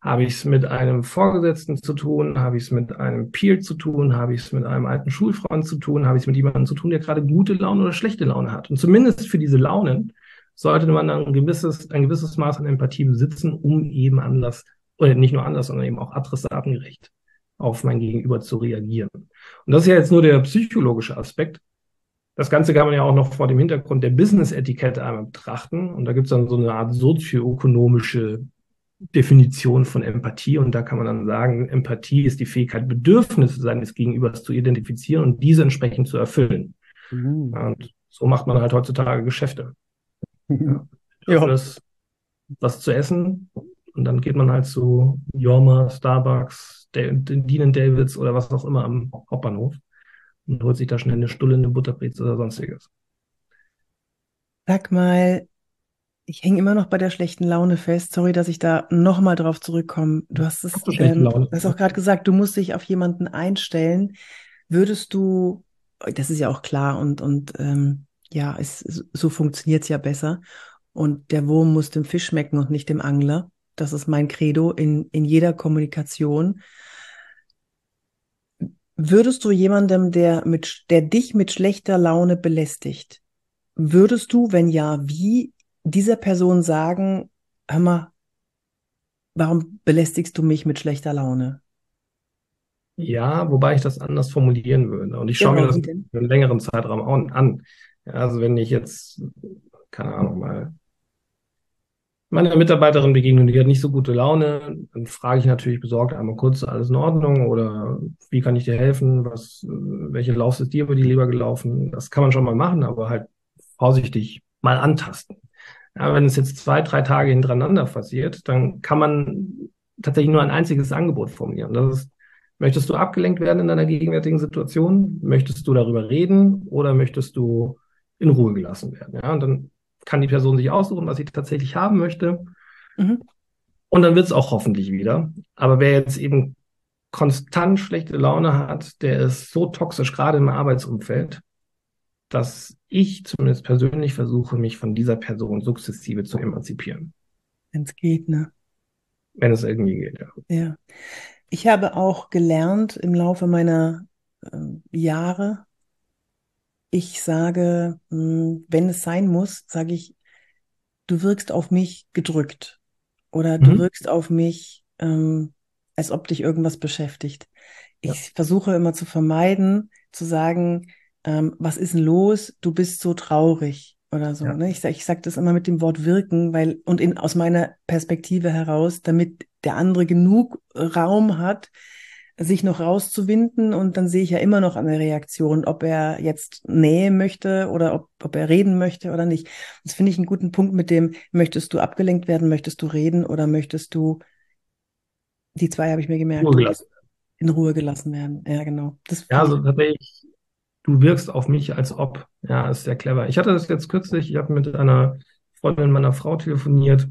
Habe ich es mit einem Vorgesetzten zu tun? Habe ich es mit einem Peer zu tun? Habe ich es mit einem alten Schulfreund zu tun? Habe ich es mit jemandem zu tun, der gerade gute Laune oder schlechte Laune hat? Und zumindest für diese Launen sollte man ein gewisses, ein gewisses Maß an Empathie besitzen, um eben anders oder nicht nur anders, sondern eben auch adressatengerecht auf mein Gegenüber zu reagieren. Und das ist ja jetzt nur der psychologische Aspekt. Das Ganze kann man ja auch noch vor dem Hintergrund der Business-Etikette einmal betrachten. Und da gibt es dann so eine Art sozioökonomische Definition von Empathie und da kann man dann sagen, Empathie ist die Fähigkeit, Bedürfnisse seines Gegenübers zu identifizieren und diese entsprechend zu erfüllen. Mhm. Und so macht man halt heutzutage Geschäfte. [LAUGHS] Ja. Bedürfnis, was zu essen und dann geht man halt zu Jorma, Starbucks, Dean Davids oder was auch immer am Hauptbahnhof und holt sich da schnell eine Stulle, eine Butterbreze oder sonstiges. Sag mal, ich hänge immer noch bei der schlechten Laune fest. Sorry, dass ich da nochmal drauf zurückkomme. Du hast es, ähm, du hast auch gerade gesagt, du musst dich auf jemanden einstellen. Würdest du, das ist ja auch klar und, und ähm, ja, es, so funktioniert es ja besser. Und der Wurm muss dem Fisch schmecken und nicht dem Angler. Das ist mein Credo in, in jeder Kommunikation. Würdest du jemandem, der mit, der dich mit schlechter Laune belästigt, würdest du, wenn ja, wie dieser Person sagen, hör mal, warum belästigst du mich mit schlechter Laune? Ja, wobei ich das anders formulieren würde. Und ich schaue genau, mir das in einem längeren Zeitraum an. Ja, also wenn ich jetzt, keine Ahnung, mal meiner Mitarbeiterin begegnet, die hat nicht so gute Laune, dann frage ich natürlich besorgt einmal kurz, alles in Ordnung oder wie kann ich dir helfen, was, welche Lauf ist dir über die Leber gelaufen? Das kann man schon mal machen, aber halt vorsichtig mal antasten. Ja, wenn es jetzt zwei, drei Tage hintereinander passiert, dann kann man tatsächlich nur ein einziges Angebot formulieren. Das ist, möchtest du abgelenkt werden in deiner gegenwärtigen Situation? Möchtest du darüber reden oder möchtest du in Ruhe gelassen werden? Ja, und dann kann die Person sich aussuchen, was sie tatsächlich haben möchte. Mhm. Und dann wird es auch hoffentlich wieder. Aber wer jetzt eben konstant schlechte Laune hat, der ist so toxisch, gerade im Arbeitsumfeld, dass ich zumindest persönlich versuche, mich von dieser Person sukzessive zu emanzipieren. Wenn es geht, ne? Wenn es irgendwie geht, ja. Ja. Ich habe auch gelernt im Laufe meiner äh, Jahre, ich sage, hm, wenn es sein muss, sage ich, du wirkst auf mich gedrückt oder du mhm. wirkst auf mich, ähm, als ob dich irgendwas beschäftigt. Ich ja. versuche immer zu vermeiden, zu sagen, ähm, was ist denn los? Du bist so traurig oder so. Ja. Ne? Ich, ich sage das immer mit dem Wort wirken, weil und in, aus meiner Perspektive heraus, damit der andere genug Raum hat, sich noch rauszuwinden und dann sehe ich ja immer noch eine Reaktion, ob er jetzt Nähe möchte oder ob, ob er reden möchte oder nicht. Das finde ich einen guten Punkt mit dem, möchtest du abgelenkt werden, möchtest du reden oder möchtest du, die zwei habe ich mir gemerkt, Ruhe in Ruhe gelassen werden. Ja, genau. Das ja, also tatsächlich du wirkst auf mich als ob. Ja, ist sehr clever. Ich hatte das jetzt kürzlich, ich habe mit einer Freundin meiner Frau telefoniert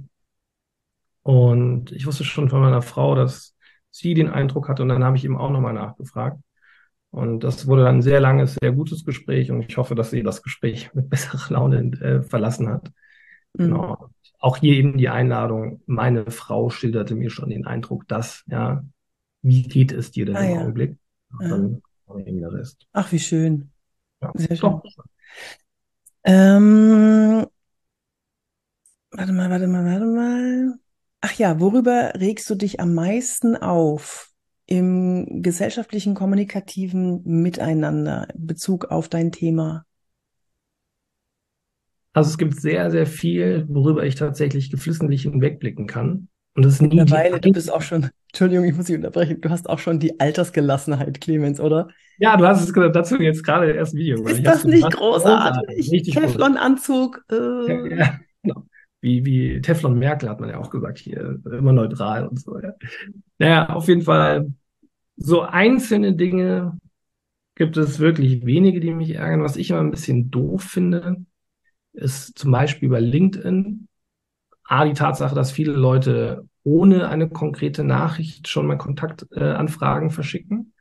und ich wusste schon von meiner Frau, dass sie den Eindruck hatte und dann habe ich ihm auch nochmal nachgefragt. Und das wurde dann ein sehr langes, sehr gutes Gespräch und ich hoffe, dass sie das Gespräch [LAUGHS] mit besserer Laune äh, verlassen hat. Mhm. Genau. Auch hier eben die Einladung, meine Frau schilderte mir schon den Eindruck, dass, ja, wie geht es dir denn ah, im ja. Augenblick? Und dann der Rest. Ach, wie schön. Ja, Sehr schön. Ähm, warte mal, warte mal, warte mal. Ach ja, worüber regst du dich am meisten auf im gesellschaftlichen kommunikativen Miteinander in Bezug auf dein Thema? Also es gibt sehr, sehr viel, worüber ich tatsächlich geflissentlich hinwegblicken kann. Und das ist nie Mittlerweile, du bist auch schon, Entschuldigung, ich muss dich unterbrechen, du hast auch schon die Altersgelassenheit, Clemens, oder? Ja, du hast es dazu jetzt gerade erst ein Video. Ist das nicht großartig? großartig. Teflon-Anzug. Äh. Ja, genau. Wie, wie Teflon Merkel hat man ja auch gesagt, hier immer neutral und so. Ja. Naja, auf jeden Fall, so einzelne Dinge gibt es wirklich wenige, die mich ärgern. Was ich immer ein bisschen doof finde, ist zum Beispiel bei LinkedIn A, die Tatsache, dass viele Leute ohne eine konkrete Nachricht schon mal Kontaktanfragen äh, verschicken.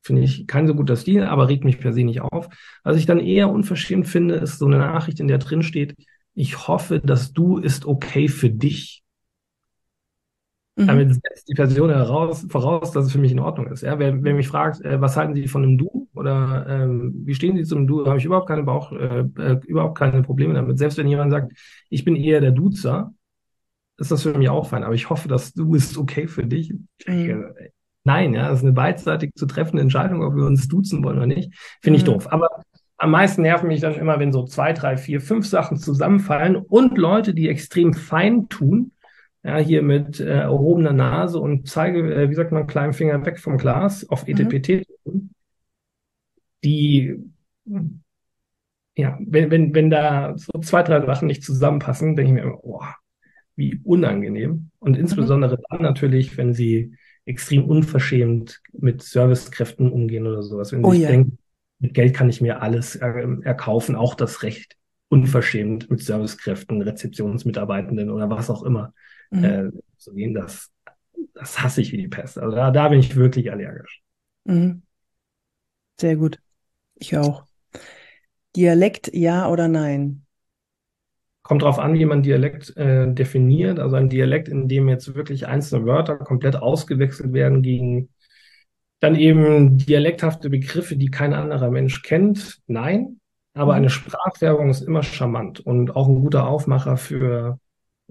Finde ich kein so guter Stil, aber regt mich per se nicht auf. Was ich dann eher unverschämt finde, ist so eine Nachricht, in der drin steht, ich hoffe, dass du ist okay für dich. Mhm. Damit setzt die Person heraus, voraus, dass es für mich in Ordnung ist. Ja, wer, wer mich fragt, äh, was halten Sie von einem Du oder ähm, wie stehen Sie zum Du, habe ich überhaupt keine Bauch, äh, äh, überhaupt keine Probleme damit. Selbst wenn jemand sagt, ich bin eher der Duzer, ist das für mich auch fein. Aber ich hoffe, dass du ist okay für dich. Mhm. Nein, ja, das ist eine beidseitig zu treffende Entscheidung, ob wir uns duzen wollen oder nicht. Finde ich mhm. doof. Aber am meisten nerven mich dann immer, wenn so zwei, drei, vier, fünf Sachen zusammenfallen und Leute, die extrem fein tun, ja, hier mit äh, erhobener Nase und zeige, äh, wie sagt man, kleinen Finger weg vom Glas auf ETPT, mhm. die, ja, wenn, wenn, wenn da so zwei, drei Sachen nicht zusammenpassen, denke ich mir immer, oh, wie unangenehm. Und mhm. insbesondere mhm. dann natürlich, wenn sie extrem unverschämt mit Servicekräften umgehen oder sowas. Wenn oh, sie ja. denken, mit Geld kann ich mir alles er erkaufen, auch das Recht, unverschämt mit Servicekräften, Rezeptionsmitarbeitenden oder was auch immer mhm. äh, zu gehen, das, das hasse ich wie die Pest. Also da, da bin ich wirklich allergisch. Mhm. Sehr gut. Ich auch. Dialekt ja oder nein? Kommt darauf an, wie man Dialekt äh, definiert. Also ein Dialekt, in dem jetzt wirklich einzelne Wörter komplett ausgewechselt werden gegen dann eben dialekthafte Begriffe, die kein anderer Mensch kennt. Nein, aber mhm. eine Sprachwerbung ist immer charmant und auch ein guter Aufmacher für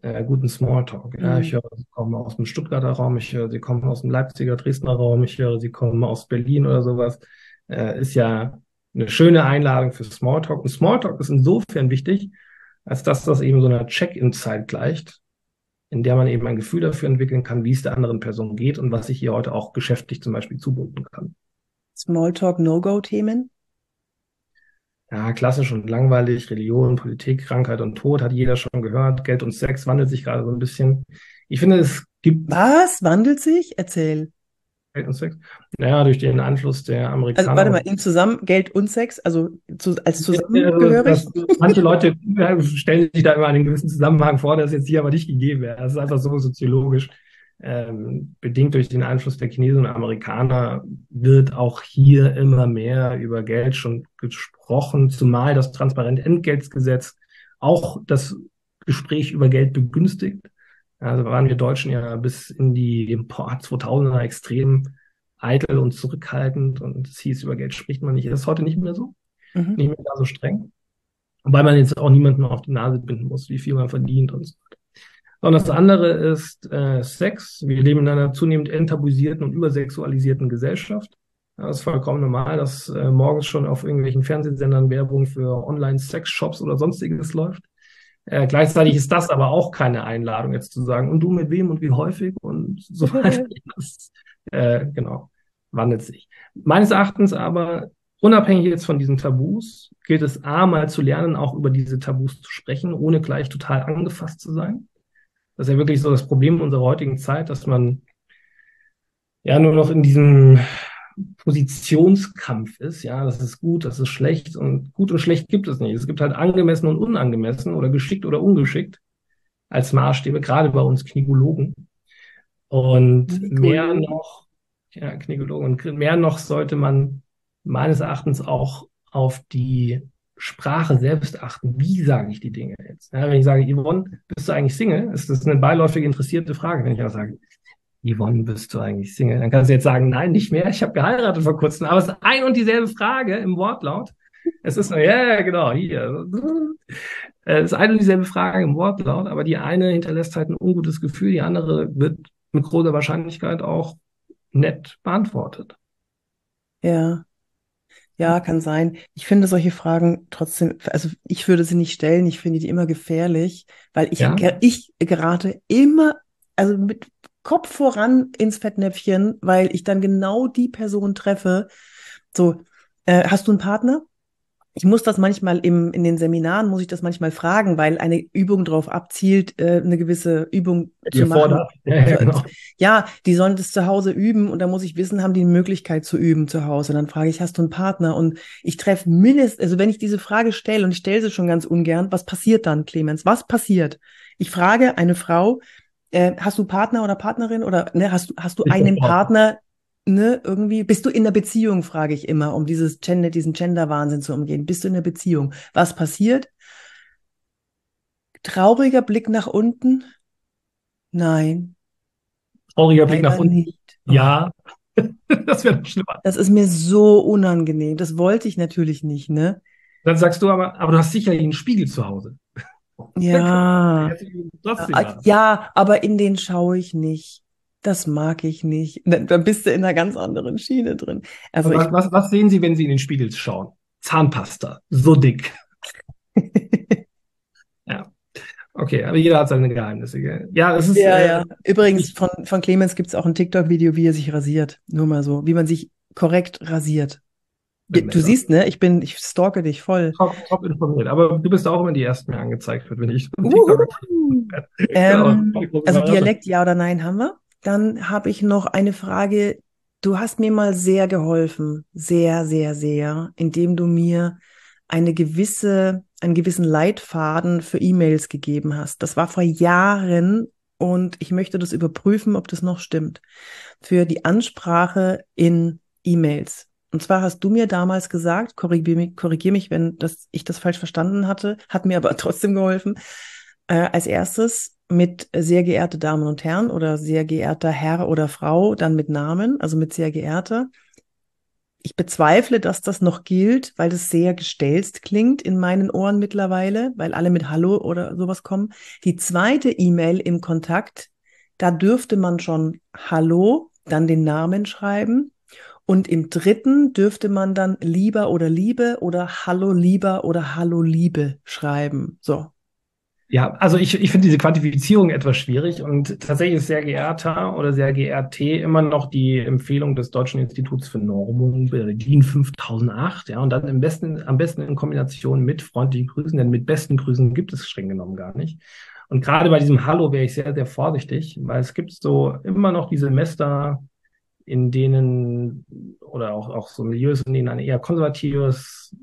äh, guten Smalltalk. Ja, mhm. ich höre, sie kommen aus dem Stuttgarter Raum, ich höre, sie kommen aus dem Leipziger, Dresdner Raum, ich höre, sie kommen aus Berlin oder sowas. Äh, ist ja eine schöne Einladung für Smalltalk. Und Smalltalk ist insofern wichtig, als dass das eben so einer Check-in-Zeit gleicht, in der man eben ein Gefühl dafür entwickeln kann, wie es der anderen Person geht und was ich hier heute auch geschäftlich zum Beispiel zubunden kann. Smalltalk No-Go-Themen? Ja, klassisch und langweilig, Religion, Politik, Krankheit und Tod hat jeder schon gehört. Geld und Sex wandelt sich gerade so ein bisschen. Ich finde, es gibt. Was? Wandelt sich? Erzähl. Geld und Sex. Naja, durch den Anschluss der Amerikaner. Also warte mal, in zusammen Geld und Sex, also zu, als zusammengehörig? Also, manche Leute [LAUGHS] stellen sich da immer einen gewissen Zusammenhang vor, der ist jetzt hier aber nicht gegeben wäre. Das ist einfach so soziologisch. Ähm, bedingt durch den Einfluss der Chinesen und Amerikaner wird auch hier immer mehr über Geld schon gesprochen, zumal das transparente Entgeltgesetz auch das Gespräch über Geld begünstigt. Also waren wir Deutschen ja bis in die 2000er extrem eitel und zurückhaltend und es hieß, über Geld spricht man nicht. Das ist heute nicht mehr so, mhm. nicht mehr so streng. Weil man jetzt auch niemanden auf die Nase binden muss, wie viel man verdient und so weiter. Und das andere ist äh, Sex. Wir leben in einer zunehmend enttabuisierten und übersexualisierten Gesellschaft. Das ist vollkommen normal, dass äh, morgens schon auf irgendwelchen Fernsehsendern Werbung für Online-Sex-Shops oder sonstiges läuft. Äh, gleichzeitig ist das aber auch keine Einladung, jetzt zu sagen, und du mit wem und wie häufig und so weiter. Das, äh, genau, wandelt sich. Meines Erachtens aber, unabhängig jetzt von diesen Tabus, gilt es A, mal zu lernen, auch über diese Tabus zu sprechen, ohne gleich total angefasst zu sein. Das ist ja wirklich so das Problem unserer heutigen Zeit, dass man ja nur noch in diesem Positionskampf ist. Ja, das ist gut, das ist schlecht und gut und schlecht gibt es nicht. Es gibt halt angemessen und unangemessen oder geschickt oder ungeschickt als Maßstäbe, gerade bei uns Knigologen. Und Knigologen. mehr noch, ja, Knigologen, und mehr noch sollte man meines Erachtens auch auf die Sprache selbst achten. Wie sage ich die Dinge jetzt? Ja, wenn ich sage, Yvonne, bist du eigentlich Single? Ist das eine beiläufig interessierte Frage, wenn ich auch sage, Yvonne, bist du eigentlich Single? Dann kannst du jetzt sagen, nein, nicht mehr, ich habe geheiratet vor kurzem. Aber es ist ein und dieselbe Frage im Wortlaut. Es ist, ja, yeah, genau, hier. Es ist eine und dieselbe Frage im Wortlaut, aber die eine hinterlässt halt ein ungutes Gefühl, die andere wird mit großer Wahrscheinlichkeit auch nett beantwortet. Ja. Ja, kann sein. Ich finde solche Fragen trotzdem, also ich würde sie nicht stellen, ich finde die immer gefährlich, weil ich, ja. ich gerate immer, also mit Kopf voran ins Fettnäpfchen, weil ich dann genau die Person treffe. So, äh, hast du einen Partner? Ich muss das manchmal im, in den Seminaren, muss ich das manchmal fragen, weil eine Übung darauf abzielt, äh, eine gewisse Übung die zu machen. [LAUGHS] Ja, ja, genau. ja, die sollen das zu Hause üben und da muss ich wissen, haben die die Möglichkeit zu üben zu Hause. Dann frage ich, hast du einen Partner? Und ich treffe mindestens, also wenn ich diese Frage stelle und ich stelle sie schon ganz ungern, was passiert dann, Clemens? Was passiert? Ich frage eine Frau, äh, hast du Partner oder Partnerin oder ne, hast du, hast du einen Partner, ne, irgendwie, bist du in der Beziehung, frage ich immer, um dieses Gender, diesen Gender-Wahnsinn zu umgehen. Bist du in der Beziehung? Was passiert? Trauriger Blick nach unten? Nein. Trauriger Blick nach unten? Nicht. Ja. [LAUGHS] das wäre schlimmer. Das ist mir so unangenehm. Das wollte ich natürlich nicht, ne? Dann sagst du aber, aber du hast sicherlich einen Spiegel zu Hause. Ja. ja, aber in den schaue ich nicht. Das mag ich nicht. Da bist du in einer ganz anderen Schiene drin. Also was, was, was sehen Sie, wenn Sie in den Spiegel schauen? Zahnpasta, so dick. [LAUGHS] ja. Okay, aber jeder hat seine Geheimnisse. Gell? Ja, es ist. Ja, äh, ja. Übrigens, von, von Clemens gibt es auch ein TikTok-Video, wie er sich rasiert. Nur mal so, wie man sich korrekt rasiert. Bin Du siehst, ne? Ich bin, ich stalke dich voll. top, top informiert. Aber du bist auch immer die Erste, mir angezeigt wird, wenn ich. Genau, [LAUGHS] Ähm, also. Dialekt, ja oder nein, haben wir. Dann habe ich noch eine Frage. Du hast mir mal sehr geholfen, sehr, sehr, sehr, indem du mir eine gewisse, einen gewissen Leitfaden für E-Mails gegeben hast. Das war vor Jahren und ich möchte das überprüfen, ob das noch stimmt. Für die Ansprache in E-Mails. Und zwar hast du mir damals gesagt, korrigier mich, korrigier mich, wenn das, ich das falsch verstanden hatte, hat mir aber [LAUGHS] trotzdem geholfen. Äh, als erstes mit sehr geehrte Damen und Herren oder sehr geehrter Herr oder Frau, dann mit Namen, also mit sehr geehrter. Ich bezweifle, dass das noch gilt, weil das sehr gestelzt klingt in meinen Ohren mittlerweile, weil alle mit Hallo oder sowas kommen. Die zweite E-Mail im Kontakt, da dürfte man schon Hallo, dann den Namen schreiben. Und im dritten dürfte man dann lieber oder Liebe oder Hallo lieber oder Hallo Liebe schreiben. So. Ja, also ich, ich finde diese Quantifizierung etwas schwierig und tatsächlich ist sehr geehrter oder sehr geehrt immer noch die Empfehlung des Deutschen Instituts für Normung, DIN 5008, ja, und dann am besten, am besten in Kombination mit freundlichen Grüßen, denn mit besten Grüßen gibt es streng genommen gar nicht. Und gerade bei diesem Hallo wäre ich sehr, sehr vorsichtig, weil es gibt so immer noch diese Semester, in denen oder auch, auch so Milieus, in denen ein eher konservatives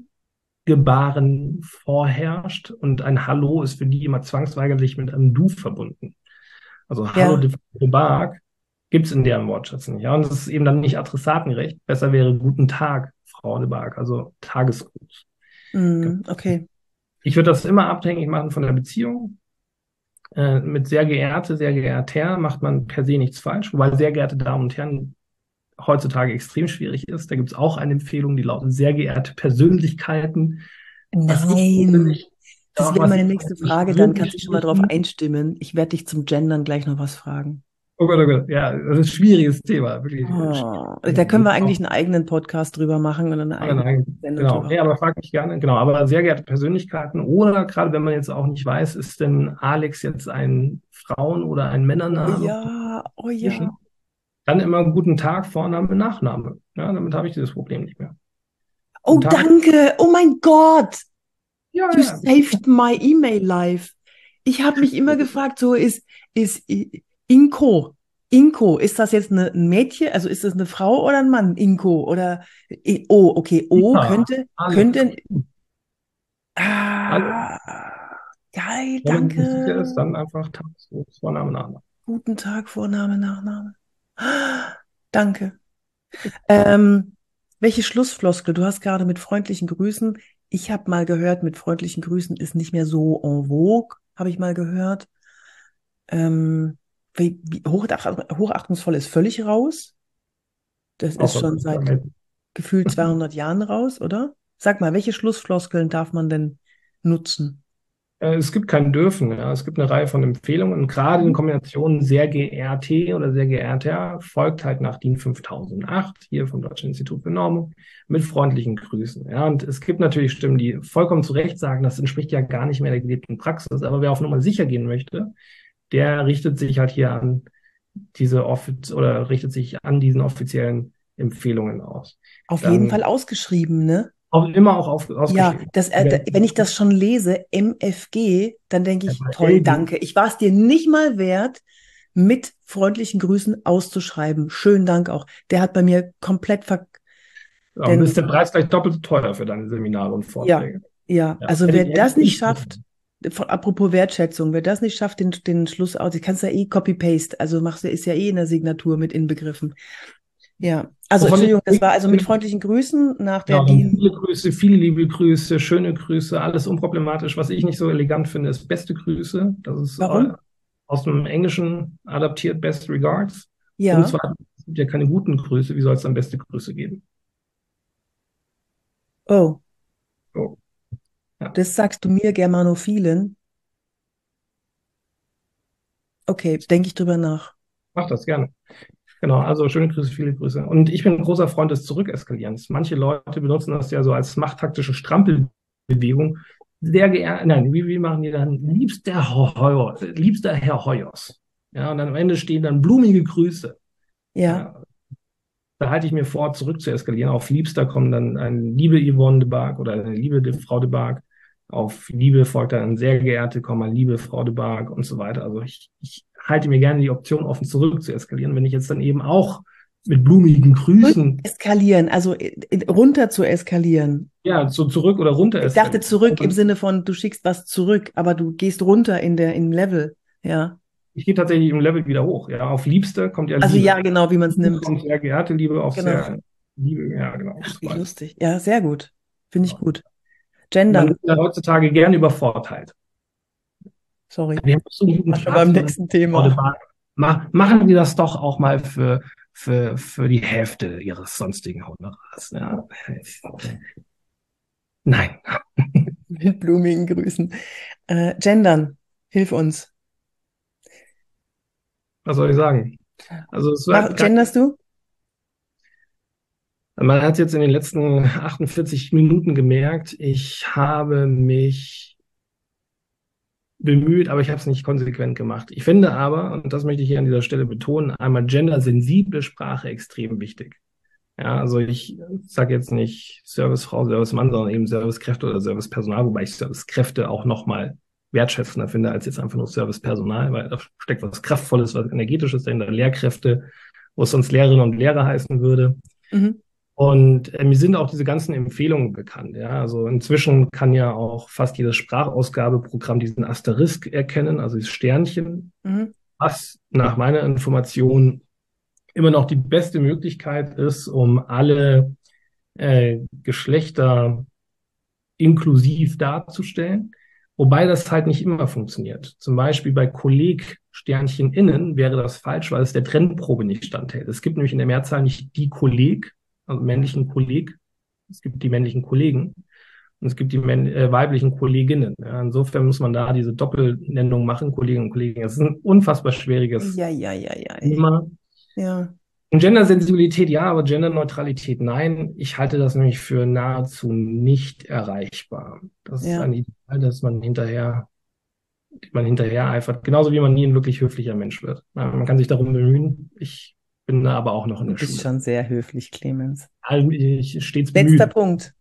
Gebaren vorherrscht und ein Hallo ist für die immer zwangsweigerlich mit einem Du verbunden. Also Ja. Hallo de Bark gibt es in deren Wortschatz nicht. Ja, und das ist eben dann nicht adressatengerecht. Besser wäre Guten Tag, Frau de Bark, also Tagesgruß. Mm, okay. Ich würde das immer abhängig machen von der Beziehung. Äh, mit sehr geehrte, sehr geehrter macht man per se nichts falsch, wobei sehr geehrte Damen und Herren heutzutage extrem schwierig ist. Da gibt es auch eine Empfehlung, die lautet sehr geehrte Persönlichkeiten. Nein. Das wäre meine nächste Frage, dann kannst du schon mal drauf einstimmen. Ich werde dich zum Gendern gleich noch was fragen. Oh Gott, oh Gott, ja, das ist ein schwieriges Thema, wirklich. Oh, da können wir eigentlich einen eigenen Podcast drüber machen und eine eigene Sendung Genau, nee, aber frag mich gerne, genau, aber sehr geehrte Persönlichkeiten oder gerade wenn man jetzt auch nicht weiß, ist denn Alex jetzt ein Frauen- oder ein Oh Männername? ja, oh ja. Dann immer guten Tag, Vorname, Nachname. Ja, damit habe ich dieses Problem nicht mehr. Oh, Tag. danke. Oh mein Gott. Ja, You ja. saved my email life. Ich habe mich immer gefragt, so ist, ist Inko. Inko, ist das jetzt eine, ein Mädchen? Also ist das eine Frau oder ein Mann? Inko oder I- oh, okay, O Ja, könnte, Alex. könnte. Ah, geil, Wenn danke. ist, dann einfach Tagesgruß, Vorname, Nachname. Guten Tag, Vorname, Nachname. Danke. Ähm, welche Schlussfloskel? Du hast gerade mit freundlichen Grüßen. Ich habe mal gehört, mit freundlichen Grüßen ist nicht mehr so en vogue, habe ich mal gehört. Ähm, wie, wie hochach, hochachtungsvoll ist völlig raus. Das ist Auch schon seit gefühlt [LAUGHS] 200 Jahren raus, oder? Sag mal, welche Schlussfloskeln darf man denn nutzen? Äh, Es gibt kein Dürfen, ja. Es gibt eine Reihe von Empfehlungen und gerade in Kombination sehr geehrte oder sehr geehrter folgt halt nach DIN 5008 hier vom Deutschen Institut für Normung mit freundlichen Grüßen. Ja, und es gibt natürlich Stimmen, die vollkommen zu Recht sagen, das entspricht ja gar nicht mehr der gelebten Praxis. Aber wer auf Nummer sicher gehen möchte, der richtet sich halt hier an diese Offiz oder richtet sich an diesen offiziellen Empfehlungen aus. Auf Dann- jeden Fall ausgeschrieben, ne? Auch immer auch auf, Ja, das, äh, Ja. wenn ich das schon lese, MFG, dann denke ich, toll, danke. Ich war es dir nicht mal wert, mit freundlichen Grüßen auszuschreiben. Schönen Dank auch. Der hat bei mir komplett ver Ja, und ist der Preis gleich doppelt so teuer für deine Seminare und Vorträge. ja, Ja, also hätte wer das nicht schafft, von, apropos Wertschätzung, wer das nicht schafft, den, den Schluss aus, ich kann es ja eh Copy-Paste, also machst du, ist ja eh in der Signatur mit inbegriffen. Ja, also Wovon Entschuldigung, das war also mit freundlichen Grüßen nach der Ja, viele Grüße, viele liebe Grüße, schöne Grüße, alles unproblematisch. Was ich nicht so elegant finde, ist beste Grüße. Das ist Warum? äh, aus dem Englischen adaptiert Best Regards. Ja, Und zwar, es gibt ja keine guten Grüße, wie soll es dann beste Grüße geben? oh, So. Ja. das sagst du mir Germanophilen. Okay, denke ich drüber nach. Mach das gerne. Genau, also schöne Grüße, viele Grüße. Und ich bin ein großer Freund des Zurückeskalierens. Manche Leute benutzen das ja so als machttaktische Strampelbewegung, sehr geehrter, nein, wie, wie machen die dann? Liebster, Heuer, liebster Herr Heuers. Ja, und dann am Ende stehen dann blumige Grüße. Ja. ja. Da halte ich mir vor, zurück zu eskalieren. Auf Liebster kommen dann eine liebe Yvonne de Barg oder eine liebe Frau de Barg. Auf Liebe folgt dann sehr geehrte, Komma, liebe Frau de Barg und so weiter. Also ich, ich halte mir gerne die Option offen, zurück zu eskalieren. Wenn ich jetzt dann eben auch mit blumigen Grüßen. Eskalieren, also runter zu eskalieren. Ja, so zurück oder runter eskalieren. Ich dachte zurück im Sinne von, du schickst was zurück, aber du gehst runter in der, im Level, ja. Ich gehe tatsächlich im Level wieder hoch, ja. Auf Liebste kommt ja Also Liebe. ja, genau, wie man es nimmt. Kommt sehr geehrte Liebe auf genau. sehr Liebe, ja, genau. Ach, wie lustig. Ja, sehr gut. Finde ich gut. Gender. Man ist ja heutzutage gerne übervorteilt. Sorry. Wir haben so guten beim nächsten Thema. Machen die das doch auch mal für für, für die Hälfte ihres sonstigen Honorars. Ja. Nein. Mit blumigen Grüßen. Äh, gendern, hilf uns. Was soll ich sagen? Also es war, Genderst du? Man hat jetzt in den letzten 48 Minuten gemerkt, ich habe mich bemüht, aber ich habe es nicht konsequent gemacht. Ich finde aber, und das möchte ich hier an dieser Stelle betonen, einmal gendersensible Sprache extrem wichtig. Ja, also ich sage jetzt nicht Servicefrau, Servicemann, sondern eben Servicekräfte oder Servicepersonal, wobei ich Servicekräfte auch nochmal wertschätzender finde als jetzt einfach nur Servicepersonal, weil da steckt was Kraftvolles, was Energetisches dahinter, Lehrkräfte, wo es sonst Lehrerinnen und Lehrer heißen würde. Mhm. Und äh, mir sind auch diese ganzen Empfehlungen bekannt. Ja, also inzwischen kann ja auch fast jedes Sprachausgabeprogramm diesen Asterisk erkennen, also dieses Sternchen, mhm. was nach meiner Information immer noch die beste Möglichkeit ist, um alle äh, Geschlechter inklusiv darzustellen. Wobei das halt nicht immer funktioniert. Zum Beispiel bei Kolleg Sternchen innen wäre das falsch, weil es der Trennprobe nicht standhält. Es gibt nämlich in der Mehrzahl nicht die Kolleg, also männlichen Kolleg. Es gibt die männlichen Kollegen und es gibt die äh, weiblichen Kolleginnen. Ja, insofern muss man da diese Doppelnennung machen, Kolleginnen und Kollegen. Das ist ein unfassbar schwieriges ja, ja, ja, ja, Thema. Ja. Und Gendersensibilität ja, aber Genderneutralität nein. Ich halte das nämlich für nahezu nicht erreichbar. Das ja. ist ein Ideal, dass man hinterher, man hinterher eifert. Genauso wie man nie ein wirklich höflicher Mensch wird. Man kann sich darum bemühen. Ich bin aber auch noch in der Schule. Du bist schon sehr höflich, Clemens. Ich stets bemüht. Letzter Punkt.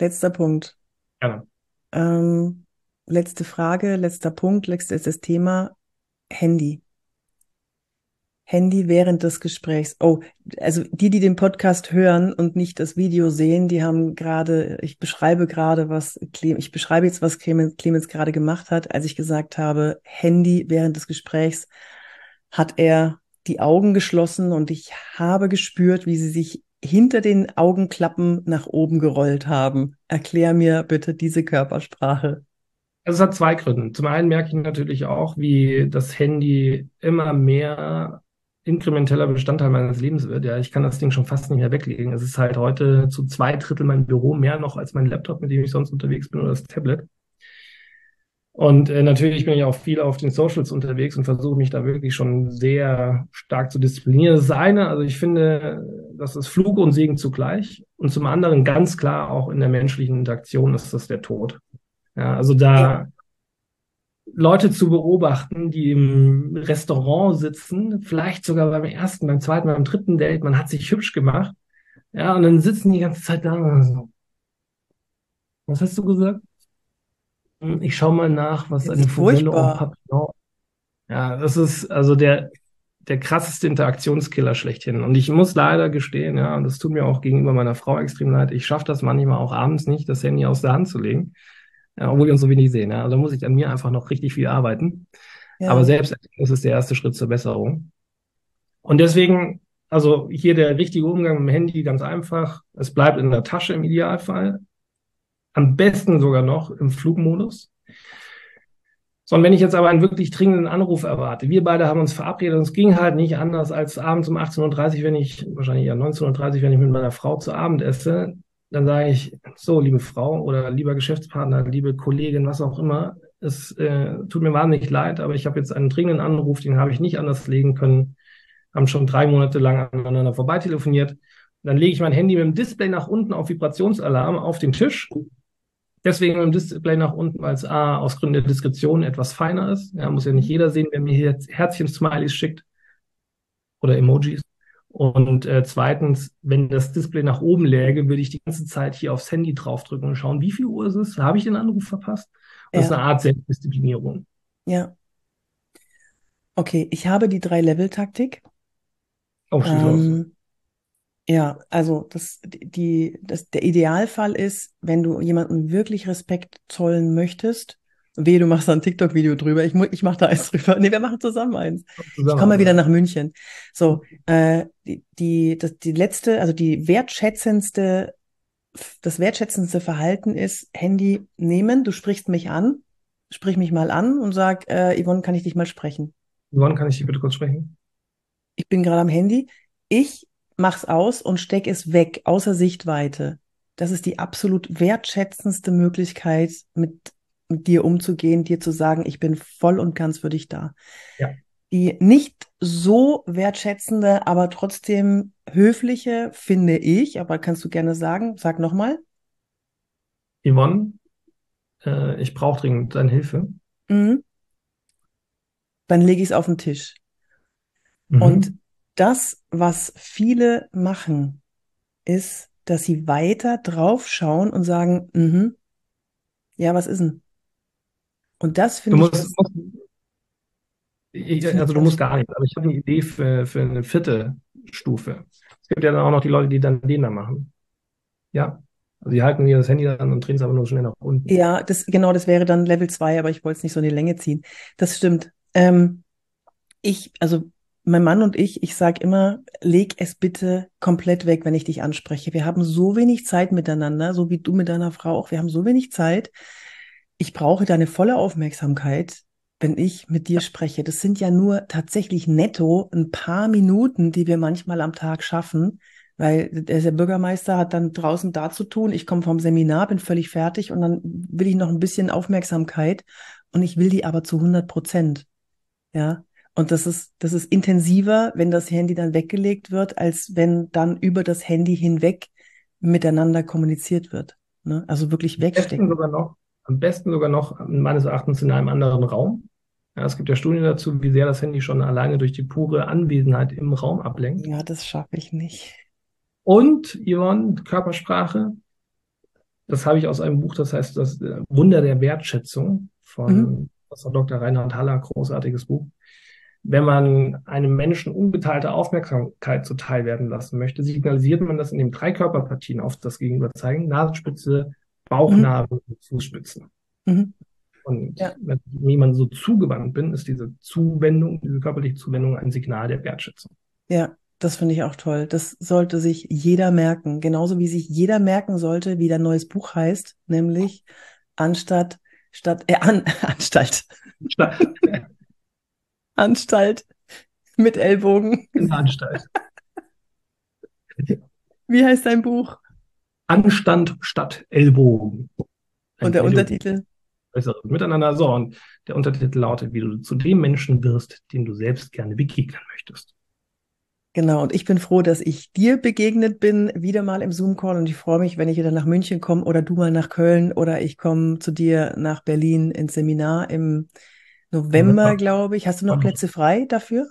Letzter Punkt. Gerne. Ähm, letzte Frage, letzter Punkt, letztes Thema. Handy. Handy während des Gesprächs. Oh, also die, die den Podcast hören und nicht das Video sehen, die haben gerade, ich beschreibe gerade, was Clemens, ich beschreibe jetzt, was Clemens, Clemens gerade gemacht hat, als ich gesagt habe, Handy während des Gesprächs, hat er die Augen geschlossen und ich habe gespürt, wie sie sich hinter den Augenklappen nach oben gerollt haben. Erklär mir bitte diese Körpersprache. Also es hat zwei Gründe. Zum einen merke ich natürlich auch, wie das Handy immer mehr inkrementeller Bestandteil meines Lebens wird. Ja, ich kann das Ding schon fast nicht mehr weglegen. Es ist halt heute zu zwei Drittel mein Büro mehr noch als mein Laptop, mit dem ich sonst unterwegs bin oder das Tablet. Und äh, natürlich bin ich auch viel auf den Socials unterwegs und versuche mich da wirklich schon sehr stark zu disziplinieren. Das ist eine, also ich finde, das ist Flug und Segen zugleich. Und zum anderen ganz klar auch in der menschlichen Interaktion ist das der Tod. Ja, also da. Leute zu beobachten, die im Restaurant sitzen, vielleicht sogar beim ersten, beim zweiten, beim dritten Date, man hat sich hübsch gemacht. Ja, und dann sitzen die ganze Zeit da und so. Was hast du gesagt? Hm, ich schaue mal nach, was eine Forelle Papillon. Ja, das ist also der, der krasseste Interaktionskiller schlechthin. Und ich muss leider gestehen, ja, und das tut mir auch gegenüber meiner Frau extrem leid, ich schaffe das manchmal auch abends nicht, das Handy aus der Hand zu legen, ja, obwohl wir uns so wenig sehen. Ja. Also da muss ich an mir einfach noch richtig viel arbeiten. Ja. Aber selbst das ist der erste Schritt zur Besserung. Und deswegen, also hier der richtige Umgang mit dem Handy ganz einfach. Es bleibt in der Tasche im Idealfall. Am besten sogar noch im Flugmodus. So, und wenn ich jetzt aber einen wirklich dringenden Anruf erwarte, wir beide haben uns verabredet und es ging halt nicht anders als abends um 18.30 Uhr, wenn ich, wahrscheinlich ja 19.30 Uhr, wenn ich mit meiner Frau zu Abend esse, dann sage ich, so, liebe Frau oder lieber Geschäftspartner, liebe Kollegin, was auch immer, es äh, tut mir wahnsinnig leid, aber ich habe jetzt einen dringenden Anruf, den habe ich nicht anders legen können, haben schon drei Monate lang aneinander vorbei telefoniert. Dann lege ich mein Handy mit dem Display nach unten auf Vibrationsalarm auf den Tisch Deswegen im Display nach unten, weil es A, aus Gründen der Diskretion etwas feiner ist. Ja, muss ja nicht jeder sehen, wer mir hier Herzchen-Smileys schickt oder Emojis. Und äh, zweitens, wenn das Display nach oben läge, würde ich die ganze Zeit hier aufs Handy draufdrücken und schauen, wie viel Uhr ist es? Habe ich den Anruf verpasst? Das ja. ist eine Art Selbstdisziplinierung. Ja. Okay, ich habe die Drei-Level-Taktik. Oh, ähm, ja, also das, die, das, der Idealfall ist, wenn du jemanden wirklich Respekt zollen möchtest, Wehe, du machst da ein TikTok-Video drüber. Ich, ich mache da eins [LAUGHS] drüber. Nee, wir machen zusammen eins. Zusammen, ich komme mal wieder nach München. So, äh, die, die, das, die letzte, also die wertschätzendste, das wertschätzendste Verhalten ist, Handy nehmen, du sprichst mich an, sprich mich mal an und sag, äh, Yvonne, kann ich dich mal sprechen? Yvonne, kann ich dich bitte kurz sprechen? Ich bin gerade am Handy. Ich mach's aus und steck es weg, außer Sichtweite. Das ist die absolut wertschätzendste Möglichkeit, mit mit dir umzugehen, dir zu sagen, ich bin voll und ganz für dich da. Ja. Die nicht so wertschätzende, aber trotzdem höfliche, finde ich, aber kannst du gerne sagen, sag nochmal. Yvonne, äh, ich brauche dringend deine Hilfe. Mhm. Dann lege ich es auf den Tisch. Mhm. Und das, was viele machen, ist, dass sie weiter drauf schauen und sagen, mhm, ja, was ist denn? Und das finde ich. Musst, musst, ich, also du musst gar nicht, aber ich habe eine Idee für, für eine vierte Stufe. Es gibt ja dann auch noch die Leute, die dann den da machen. Ja. Also die halten mir das Handy dann und drehen es aber nur schnell nach unten. Ja, das, genau, das wäre dann Level 2, aber ich wollte es nicht so in die Länge ziehen. Das stimmt. Ähm, ich, also mein Mann und ich, ich sage immer, leg es bitte komplett weg, wenn ich dich anspreche. Wir haben so wenig Zeit miteinander, so wie du mit deiner Frau auch. Wir haben so wenig Zeit ich brauche deine volle Aufmerksamkeit, wenn ich mit dir spreche. Das sind ja nur tatsächlich netto ein paar Minuten, die wir manchmal am Tag schaffen, weil der Bürgermeister hat dann draußen da zu tun. Ich komme vom Seminar, bin völlig fertig und dann will ich noch ein bisschen Aufmerksamkeit und ich will die aber zu 100 Prozent. Ja. Und das ist, das ist intensiver, wenn das Handy dann weggelegt wird, als wenn dann über das Handy hinweg miteinander kommuniziert wird. Ne? Also wirklich wegstecken. Sogar noch, am besten sogar noch meines Erachtens in einem anderen Raum. Ja, es gibt ja Studien dazu, wie sehr das Handy schon alleine durch die pure Anwesenheit im Raum ablenkt. Ja, das schaffe ich nicht. Und, Yvonne, Körpersprache. Das habe ich aus einem Buch, das heißt das äh, Wunder der Wertschätzung von mhm. Dr. Reinhard Haller, großartiges Buch. Wenn man einem Menschen ungeteilte Aufmerksamkeit zuteil werden lassen möchte, signalisiert man das in den drei Körperpartien auf das Gegenüber zeigen. Nasenspitze, Bauchnabel mhm. und Fußspitzen. Mhm. Und ja. wenn ich jemand so zugewandt bin, ist diese Zuwendung, diese körperliche Zuwendung ein Signal der Wertschätzung. Ja, das finde ich auch toll. Das sollte sich jeder merken. Genauso wie sich jeder merken sollte, wie dein neues Buch heißt, nämlich Anstatt, statt, äh, an, [LAUGHS] Anstalt. Anstalt mit Ellbogen. In Anstalt. Wie heißt dein Buch? Anstand statt Ellbogen. Ein und der Untertitel? Besseres Miteinander. So, und der Untertitel lautet, wie du zu dem Menschen wirst, dem du selbst gerne begegnen möchtest. Genau, und ich bin froh, dass ich dir begegnet bin, wieder mal im Zoom-Call und ich freue mich, wenn ich wieder nach München komme oder du mal nach Köln oder ich komme zu dir nach Berlin ins Seminar im November, glaube ich. Hast du noch Plätze frei dafür?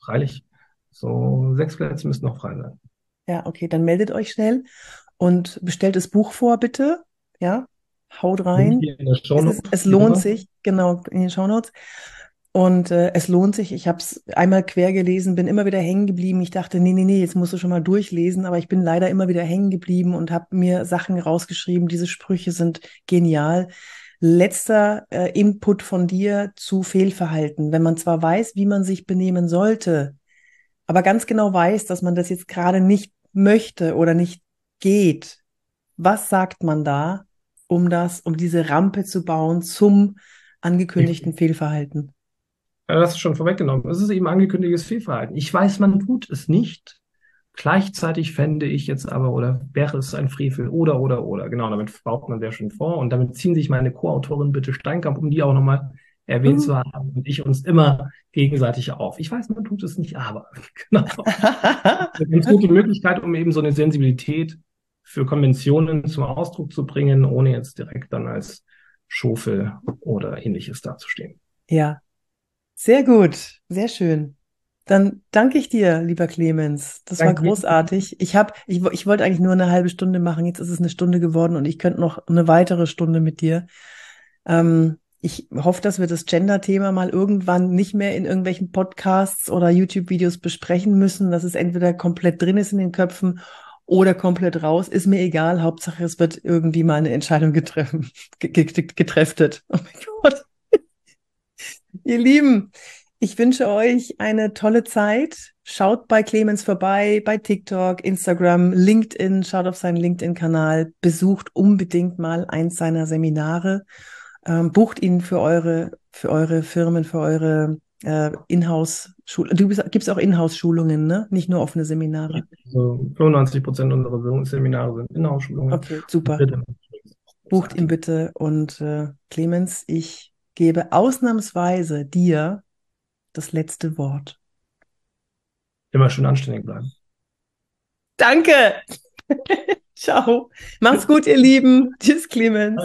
Freilich. So sechs Plätze müssen noch frei sein. Ja, okay, dann meldet euch schnell und bestellt das Buch vor, bitte. Ja, haut rein. Es, ist, es, lohnt sich, genau, in den Shownotes. Und äh, es lohnt sich. Ich habe es einmal quer gelesen, bin immer wieder hängen geblieben. Ich dachte, nee, nee, nee, jetzt musst du schon mal durchlesen. Aber ich bin leider immer wieder hängen geblieben und habe mir Sachen rausgeschrieben. Diese Sprüche sind genial. Letzter äh, Input von dir zu Fehlverhalten. Wenn man zwar weiß, wie man sich benehmen sollte, aber ganz genau weiß, dass man das jetzt gerade nicht möchte oder nicht geht, was sagt man da, um das, um diese Rampe zu bauen zum angekündigten Fehlverhalten? Ja, das ist schon vorweggenommen. Es ist eben angekündigtes Fehlverhalten. Ich weiß, man tut es nicht. Gleichzeitig fände ich jetzt aber, oder wäre es ein Frevel, oder, oder, oder. Genau, damit baut man sehr schön vor. Und damit ziehen sich meine Co-Autorin Bitte Steinkamp, um die auch nochmal erwähnt mhm. zu haben, und ich uns immer gegenseitig auf. Ich weiß, man tut es nicht, aber [LAUGHS] genau. [LAUGHS] eine gute Möglichkeit, um eben so eine Sensibilität für Konventionen zum Ausdruck zu bringen, ohne jetzt direkt dann als Schofel oder ähnliches dazustehen. Ja, sehr gut, sehr schön. Dann danke ich dir, lieber Clemens. Das danke war großartig. Ich habe, ich, ich wollte eigentlich nur eine halbe Stunde machen. Jetzt ist es eine Stunde geworden und ich könnte noch eine weitere Stunde mit dir. Ähm, ich hoffe, dass wir das Gender-Thema mal irgendwann nicht mehr in irgendwelchen Podcasts oder YouTube-Videos besprechen müssen, dass es entweder komplett drin ist in den Köpfen oder komplett raus. Ist mir egal. Hauptsache, es wird irgendwie mal eine Entscheidung getreffen, [LAUGHS] getrefftet. Oh mein Gott. [LAUGHS] Ihr Lieben, ich wünsche euch eine tolle Zeit. Schaut bei Clemens vorbei, bei TikTok, Instagram, LinkedIn, schaut auf seinen LinkedIn-Kanal, besucht unbedingt mal eins seiner Seminare, ähm, bucht ihn für eure, für eure Firmen, für eure äh, Inhouse-Schulungen. Du gibst auch Inhouse-Schulungen, ne? Nicht nur offene Seminare. Also 95 Prozent unserer Seminare sind Inhouse-Schulungen. Okay, super. Bucht ihn bitte und äh, Clemens, ich gebe ausnahmsweise dir das letzte Wort. Immer schön anständig bleiben. Danke. [LAUGHS] Ciao. Macht's gut, ihr Lieben. Tschüss, Clemens.